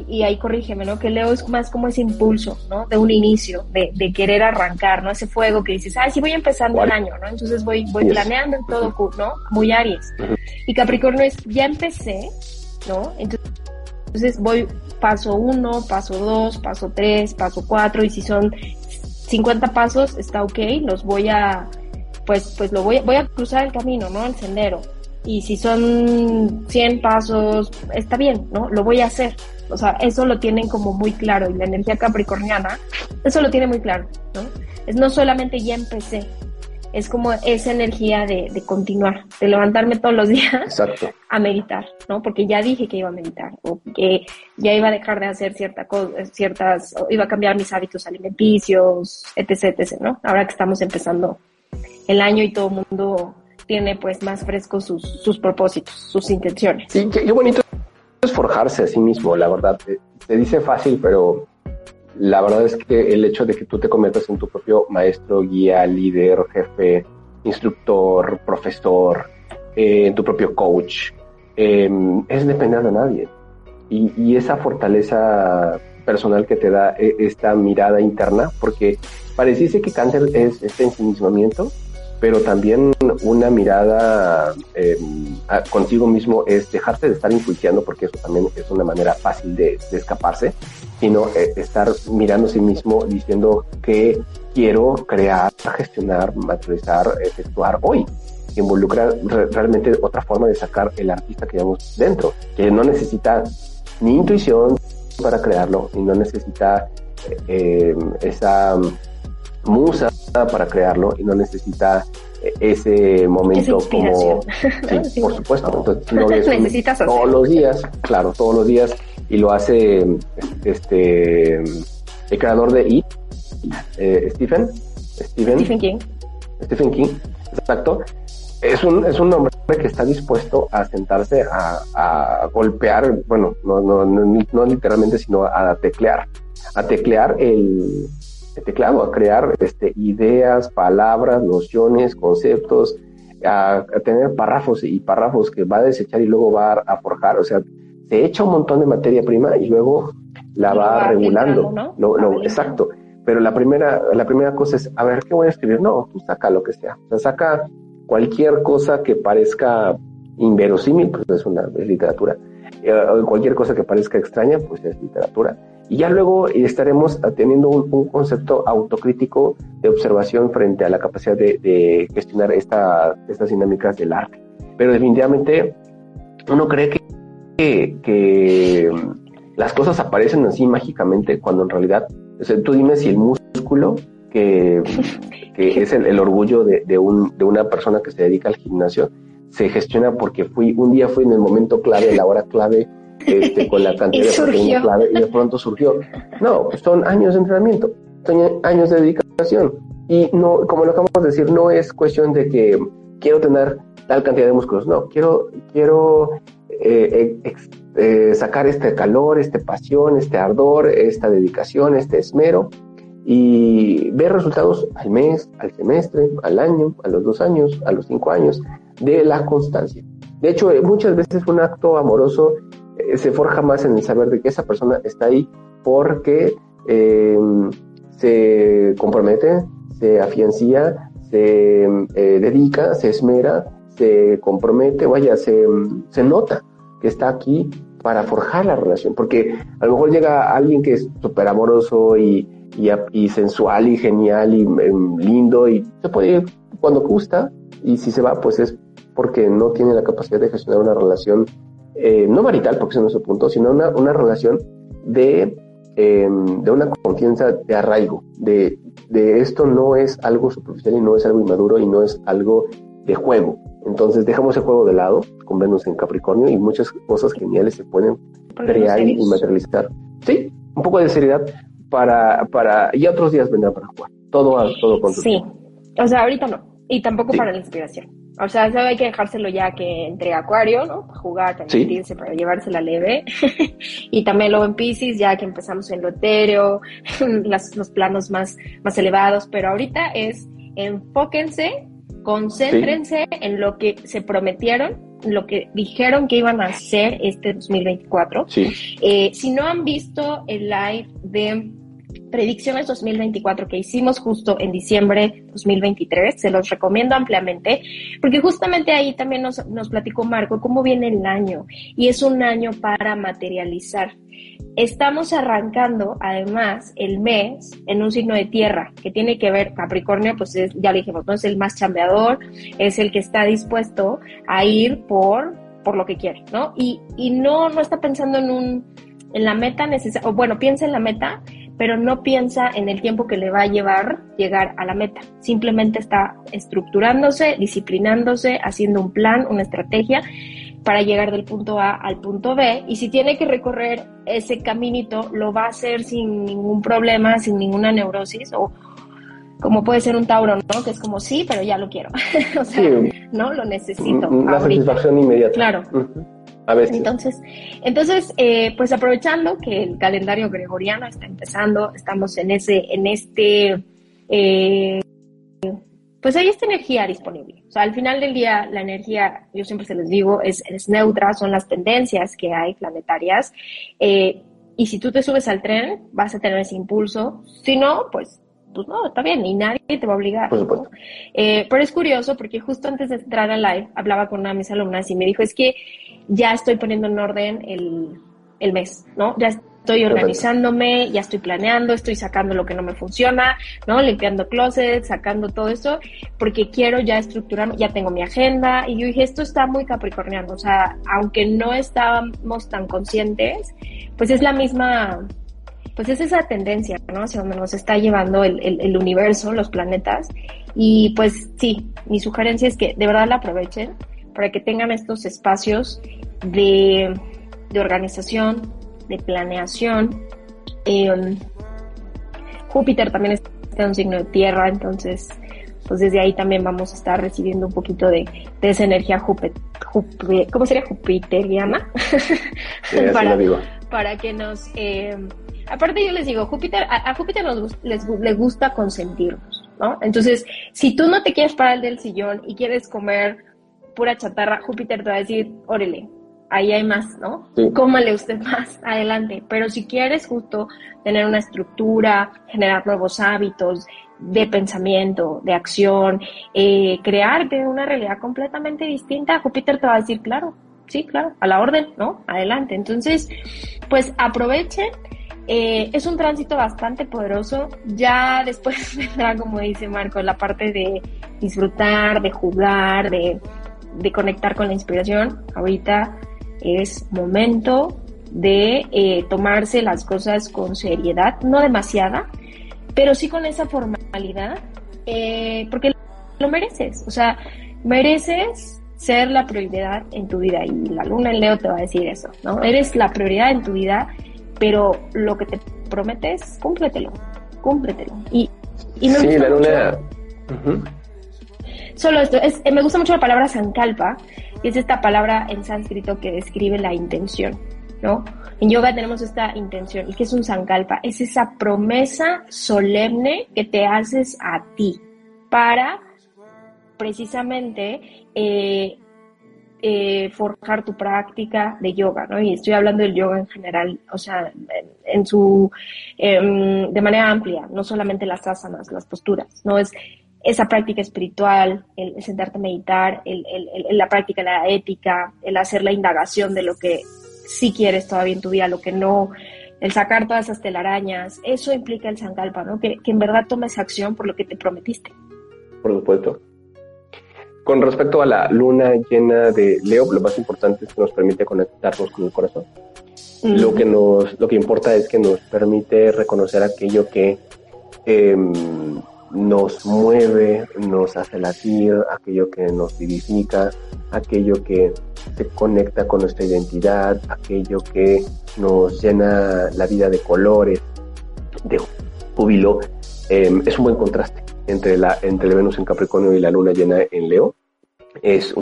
y ahí corrígeme, ¿no? Que Leo es más como ese impulso, ¿no? De un inicio, de, querer arrancar, ¿no? Ese fuego que dices, ay, sí voy empezando el año, ¿no? Entonces voy, voy planeando en todo, ¿no? Muy Aries. Y Capricornio es, ya empecé, ¿no? Entonces, entonces voy paso uno, paso dos, paso tres, paso cuatro y si son 50 pasos está ok, los voy a, pues, pues lo voy, voy a cruzar el camino, ¿no? El sendero. Y si son 100 pasos, está bien, ¿no? Lo voy a hacer. O sea, eso lo tienen como muy claro y la energía capricorniana, eso lo tiene muy claro, ¿no? Es no solamente ya empecé, es como esa energía de, continuar, de levantarme todos los días a meditar, ¿no? Porque ya dije que iba a meditar, o que ya iba a dejar de hacer cierta ciertas, iba a cambiar mis hábitos alimenticios, etc, etc, ¿no? Ahora que estamos empezando el año y todo el mundo tiene pues más fresco sus, sus propósitos, sus intenciones. Sí, qué, bonito es forjarse a sí mismo, la verdad. te dice fácil, pero la verdad es que el hecho de que tú te conviertas en tu propio maestro, guía, líder, jefe, instructor, profesor, eh, tu propio coach, em, es depender de nadie. Y, esa fortaleza personal que te da e, esta mirada interna, porque pareciese que cáncer es este ensimismamiento, pero también una mirada eh, contigo mismo es dejarte de estar enjuiciando, porque eso también es una manera fácil de, escaparse, sino eh, estar mirando a sí mismo diciendo que quiero crear, gestionar, materializar, efectuar hoy. Involucra realmente otra forma de sacar el artista que llevamos dentro, que no necesita ni intuición para crearlo, y no necesita eh, esa musa para crearlo y no necesita ese momento como sí, por supuesto. entonces no necesitas todos los días claro todos los días y lo hace este el creador de It eh, Stephen. Stephen King. Stephen King exacto. Es un, es un hombre que está dispuesto a sentarse a, a golpear, bueno, no, no, no, no literalmente, sino a teclear, a teclear el, teclado, a crear este, ideas, palabras, nociones, conceptos, a, tener párrafos y párrafos que va a desechar y luego va a, forjar. O sea, se echa un montón de materia prima y luego la va, regulando. ¿no? No, exacto. Pero la primera, la primera cosa es, a ver, ¿qué voy a escribir? No, tú saca lo que sea. O sea, saca cualquier cosa que parezca inverosímil, pues es una es literatura. Eh, cualquier cosa que parezca extraña, pues es literatura. Y ya luego estaremos teniendo un, concepto autocrítico de observación frente a la capacidad de, gestionar esta, estas dinámicas del arte. Pero definitivamente uno cree que, que, las cosas aparecen así mágicamente cuando en realidad, tú dime si el músculo que, que es el, orgullo de, de, un, de una persona que se dedica al gimnasio, se gestiona porque fui, un día fui en el momento clave, la hora clave, este, con la cantidad de clave y de pronto surgió. No, son años de entrenamiento, son años de dedicación. Y no, como lo acabamos de decir, no es cuestión de que quiero tener tal cantidad de músculos, no, quiero, quiero eh, eh, sacar este calor, esta pasión, este ardor, esta dedicación, este esmero y ver resultados al mes, al semestre, al año, a los dos años, a los cinco años de la constancia. De hecho, eh, muchas veces un acto amoroso se forja más en el saber de que esa persona está ahí porque em, se compromete, se afiancia, se eh, dedica, se esmera, se compromete, vaya, se, se nota que está aquí para forjar la relación, porque a lo mejor llega alguien que es súper amoroso y, y, sensual y genial y em, lindo y se puede ir cuando gusta. Y si se va pues es porque no tiene la capacidad de gestionar una relación, eh, no marital, porque ese no es su punto, sino una, una relación de, em, de una confianza de arraigo, de, de esto no es algo superficial y no es algo inmaduro y no es algo de juego. Entonces dejamos el juego de lado con Venus en Capricornio y muchas cosas geniales se pueden crear y materializar. Sí, un poco de seriedad para, para, y otros días vendrán para jugar. Todo, todo con Sí, o sea, ahorita no. Y tampoco para la inspiración. O sea, eso hay que dejárselo ya que entre Acuario, ¿no? Para jugar, también para llevársela leve. y también luego en Pisces, ya que empezamos en lo etéreo, los planos más, más elevados. Pero ahorita es enfóquense, concéntrense en lo que se prometieron, lo que dijeron que iban a hacer este 2024. Sí. Eh, si no han visto el live de predicciones 2024 que hicimos justo en diciembre 2023. Se los recomiendo ampliamente porque justamente ahí también nos, nos platicó Marco cómo viene el año y es un año para materializar. Estamos arrancando además el mes en un signo de tierra que tiene que ver Capricornio, pues ya le dijimos, no es el más chambeador, es el que está dispuesto a ir por, por lo que quiere, ¿no? Y, y no, no está pensando en un, en la meta necesaria, o bueno, piensa en la meta, pero no piensa en el tiempo que le va a llevar llegar a la meta. Simplemente está estructurándose, disciplinándose, haciendo un plan, una estrategia para llegar del punto A al punto B. Y si tiene que recorrer ese caminito, lo va a hacer sin ningún problema, sin ninguna neurosis o como puede ser un Tauro, ¿no? Que es como, sí, pero ya lo quiero. o sea, no, lo necesito. Una satisfacción inmediata. Claro. Entonces, entonces eh, pues aprovechando que el calendario gregoriano está empezando, estamos en ese, en este, eh, pues hay esta energía disponible. O sea, al final del día, la energía, yo siempre se les digo, es, es neutra, son las tendencias que hay planetarias. Eh, y si tú te subes al tren, vas a tener ese impulso. Si no, pues pues no, está bien, y nadie te va a obligar. Eh, pero es curioso porque justo antes de entrar al live hablaba con una de mis alumnas y me dijo, es que ya estoy poniendo en orden el, el mes, ¿no? Ya estoy organizándome, ya estoy planeando, estoy sacando lo que no me funciona, ¿no? Limpiando closets, sacando todo eso, porque quiero ya estructurar, ya tengo mi agenda. Y yo dije, esto está muy capricorniano, o sea, aunque no estábamos tan conscientes, pues es la misma, pues es esa tendencia, ¿no? Hacia donde nos está llevando el, el, el universo, los planetas. Y pues sí, mi sugerencia es que de verdad la aprovechen para que tengan estos espacios de, organización, de planeación. Em, Júpiter también está en un signo de tierra, entonces pues desde ahí también vamos a estar recibiendo un poquito de, esa energía Júpiter, ¿cómo sería Jupiteriana? para, para que nos... Em, aparte yo les digo, Júpiter, a, Júpiter nos, les, le gusta consentirnos, ¿no? Entonces, si tú no te quieres parar del sillón y quieres comer pura chatarra, Júpiter te va a decir, órale, ahí hay más, ¿no? Cómale usted más, adelante. Pero si quieres justo tener una estructura, generar nuevos hábitos de pensamiento, de acción, eh, crearte una realidad completamente distinta, Júpiter te va a decir, claro, sí, claro, a la orden, ¿no? Adelante. Entonces, pues aprovechen. Eh, es un tránsito bastante poderoso. Ya después vendrá, como dice Marco, la parte de disfrutar, de jugar, de de conectar con la inspiración, ahorita es momento de eh, tomarse las cosas con seriedad, no demasiada, pero sí con esa formalidad, eh, porque lo mereces, o sea, mereces ser la prioridad en tu vida y la luna en Leo te va a decir eso, ¿no? Eres la prioridad en tu vida, pero lo que te prometes, cúmpletelo, cúmpletelo. Y, y sí, la luna... Solo esto, es, me gusta mucho la palabra sankalpa, que es esta palabra en sánscrito que describe la intención, ¿no? En yoga tenemos esta intención. ¿Y qué es un sankalpa? Es esa promesa solemne que te haces a ti para precisamente eh, eh, forjar tu práctica de yoga, ¿no? Y estoy hablando del yoga en general, o sea, en, su, em, de manera amplia, no solamente las asanas, las posturas, ¿no? Es esa práctica espiritual, el, sentarte a meditar, el, la práctica de la ética, el hacer la indagación de lo que sí quieres todavía en tu vida, lo que no, el sacar todas esas telarañas, eso implica el Sankalpa, ¿no? Que, que en verdad tomes acción por lo que te prometiste. Por supuesto. Con respecto a la luna llena de Leo, lo más importante es que nos permite conectarnos con el corazón. Lo que nos, lo que importa es que nos permite reconocer aquello que em, nos mueve, nos hace latir, aquello que nos vivifica, aquello que se conecta con nuestra identidad, aquello que nos llena la vida de colores, de júbilo. Em, es un buen contraste entre, la, entre Venus en Capricornio y la Luna llena en Leo. Es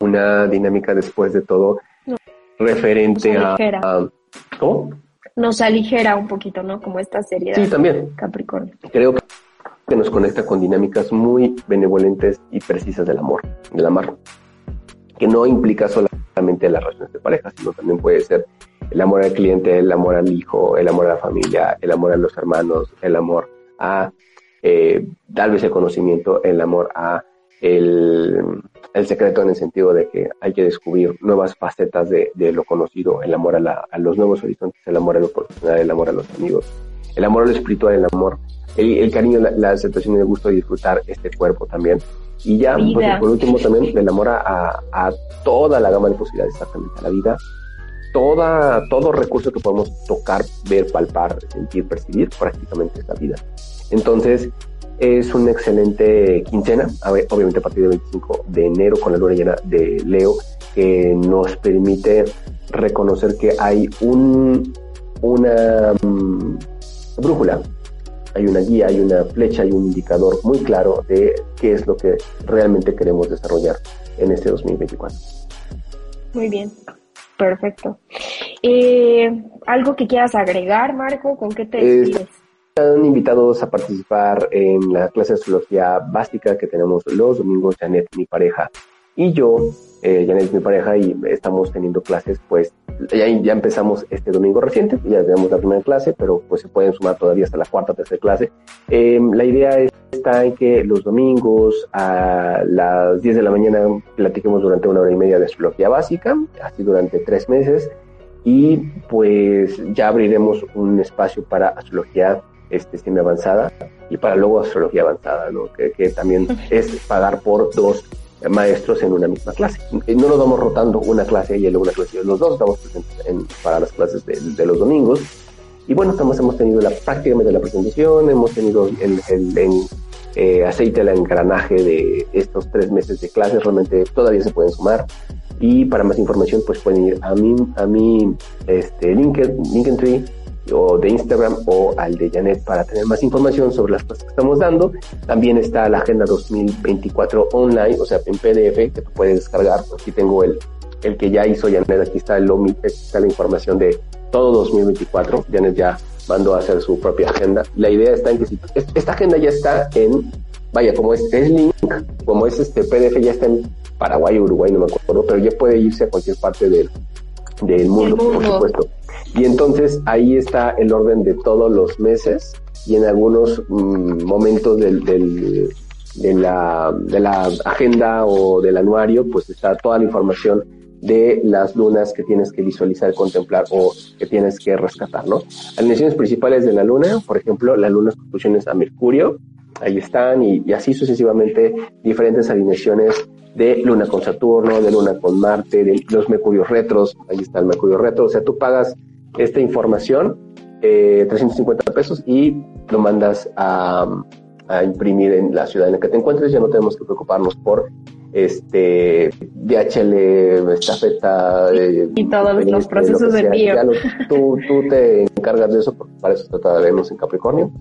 una dinámica después de todo referente a, ¿Cómo? Nos aligera un poquito, ¿no? Como esta serie sí, también. Capricornio. Creo que nos conecta con dinámicas muy benevolentes y precisas del amor, del amar, que no implica solamente las relaciones de pareja, sino también puede ser el amor al cliente, el amor al hijo, el amor a la familia, el amor a los hermanos, el amor a eh, vez el conocimiento, el amor a el, el, secreto en el sentido de que hay que descubrir nuevas facetas de, de lo conocido, el amor a, la, a, los nuevos horizontes, el amor a lo profesional, el amor a los amigos, el amor a lo espiritual, el amor, el, el cariño, la, la, aceptación y el gusto de disfrutar este cuerpo también. Y ya, pues, por último, también el amor a, a, toda la gama de posibilidades, exactamente, a la vida, toda, todo recurso que podemos tocar, ver, palpar, sentir, percibir, prácticamente es la vida. Entonces, es una excelente quincena, obviamente a partir del 25 de enero con la luna llena de Leo, que nos permite reconocer que hay un, una mm, brújula, hay una guía, hay una flecha, hay un indicador muy claro de qué es lo que realmente queremos desarrollar en este 2024. Muy bien, perfecto. Eh, ¿Algo que quieras agregar, Marco? ¿Con qué te despides? Están invitados a participar en la clase de astrología básica que tenemos los domingos, Janet, mi pareja, y yo, eh, Janet, mi pareja, y estamos teniendo clases, pues ya, ya empezamos este domingo reciente, ya tenemos la primera clase, pero pues se pueden sumar todavía hasta la cuarta, tercera clase. Eh, la idea está en que los domingos a las 10 de la mañana platiquemos durante una hora y media de astrología básica, así durante tres meses, y pues ya abriremos un espacio para astrología este, semi avanzada y para luego astrología avanzada, ¿no? que, que también es pagar por dos maestros en una misma clase. No nos vamos rotando una clase y luego una clase. Los dos estamos presentes en, para las clases de, de, los domingos. Y bueno, estamos, hemos tenido la, prácticamente la presentación, hemos tenido el, el, el eh, aceite, el engranaje de estos tres meses de clases. Realmente todavía se pueden sumar. Y para más información, pues pueden ir a mi, a mi este, LinkedIn, Tree o de Instagram o al de Janet para tener más información sobre las cosas que estamos dando. También está la Agenda 2024 online, o sea, en PDF, que tú puedes descargar. Aquí tengo el, el que ya hizo Janet, aquí está, el, aquí está la información de todo 2024. Janet ya mandó a hacer su propia agenda. La idea está en que si esta agenda ya está en, vaya, como es, es link, como es este PDF, ya está en Paraguay, Uruguay, no me acuerdo, pero ya puede irse a cualquier parte del, del mundo, por supuesto. Y entonces ahí está el orden de todos los meses y en algunos mm, momentos del, del, de, la, de la agenda o del anuario, pues está toda la información de las lunas que tienes que visualizar, contemplar o que tienes que rescatar, ¿no? Alineaciones principales de la luna, por ejemplo, las lunas conjunciones a Mercurio, ahí están, y, y, así sucesivamente diferentes alineaciones de luna con Saturno, de luna con Marte, de los Mercurios retros, ahí está el Mercurio retro, o sea, tú pagas esta información, eh, 350 pesos, y lo mandas a, a, imprimir en la ciudad en la que te encuentres. Ya no tenemos que preocuparnos por este DHL, estafeta. Eh, y todos los procesos de envío. tú, tú te encargas de eso, porque para eso trataremos en Capricornio,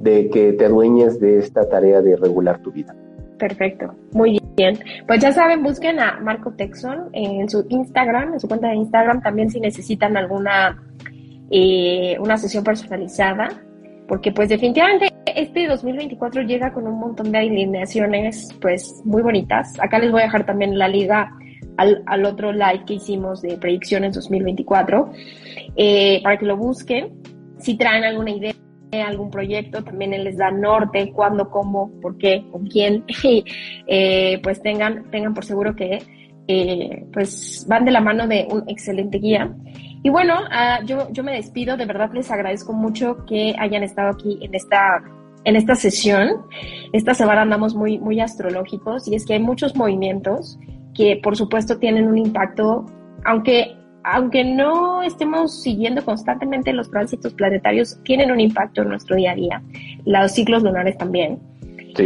de que te adueñes de esta tarea de regular tu vida. Perfecto, muy bien. Pues ya saben, busquen a Marco Texon en su Instagram, en su cuenta de Instagram, también si necesitan alguna eh, una sesión personalizada, porque pues definitivamente este 2024 llega con un montón de alineaciones pues muy bonitas. Acá les voy a dejar también la liga al, al otro live que hicimos de predicciones 2024 eh, para que lo busquen. Si traen alguna idea algún proyecto, también les da norte, cuándo, cómo, por qué, con quién, eh, pues tengan, tengan por seguro que eh, pues van de la mano de un excelente guía. Y bueno, uh, yo, yo me despido, de verdad les agradezco mucho que hayan estado aquí en esta en esta sesión. Esta semana andamos muy, muy astrológicos y es que hay muchos movimientos que por supuesto tienen un impacto, aunque aunque no estemos siguiendo constantemente los tránsitos planetarios, tienen un impacto en nuestro día a día. Los ciclos lunares también.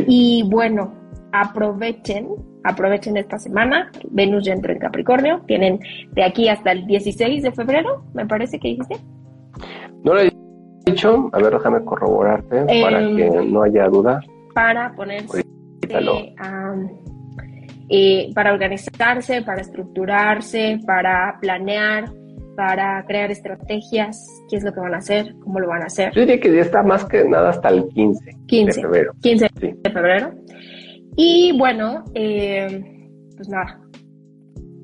Y bueno, aprovechen, aprovechen esta semana. Venus ya entra en Capricornio. Tienen de aquí hasta el 16 de febrero, me parece que dijiste. No lo he dicho. A ver, déjame corroborarte para em, que no haya duda. Para ponerse eh, para organizarse, para estructurarse, para planear, para crear estrategias, qué es lo que van a hacer, cómo lo van a hacer. Yo diría que ya está más que nada hasta el 15, 15 de febrero. 15 de febrero. Y bueno, eh, pues nada.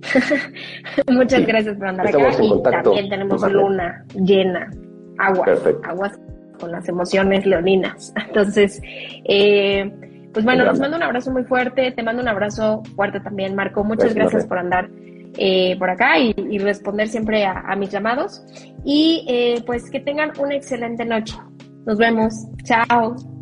Muchas gracias por andar acá. y también tenemos luna llena, agua, aguas con las emociones leoninas. Entonces, eh, pues bueno, les mando un abrazo muy fuerte, te mando un abrazo fuerte también, Marco. Muchas gracias, por andar eh, por acá y, responder siempre a, mis llamados. Y eh, pues que tengan una excelente noche. Nos vemos. Chao.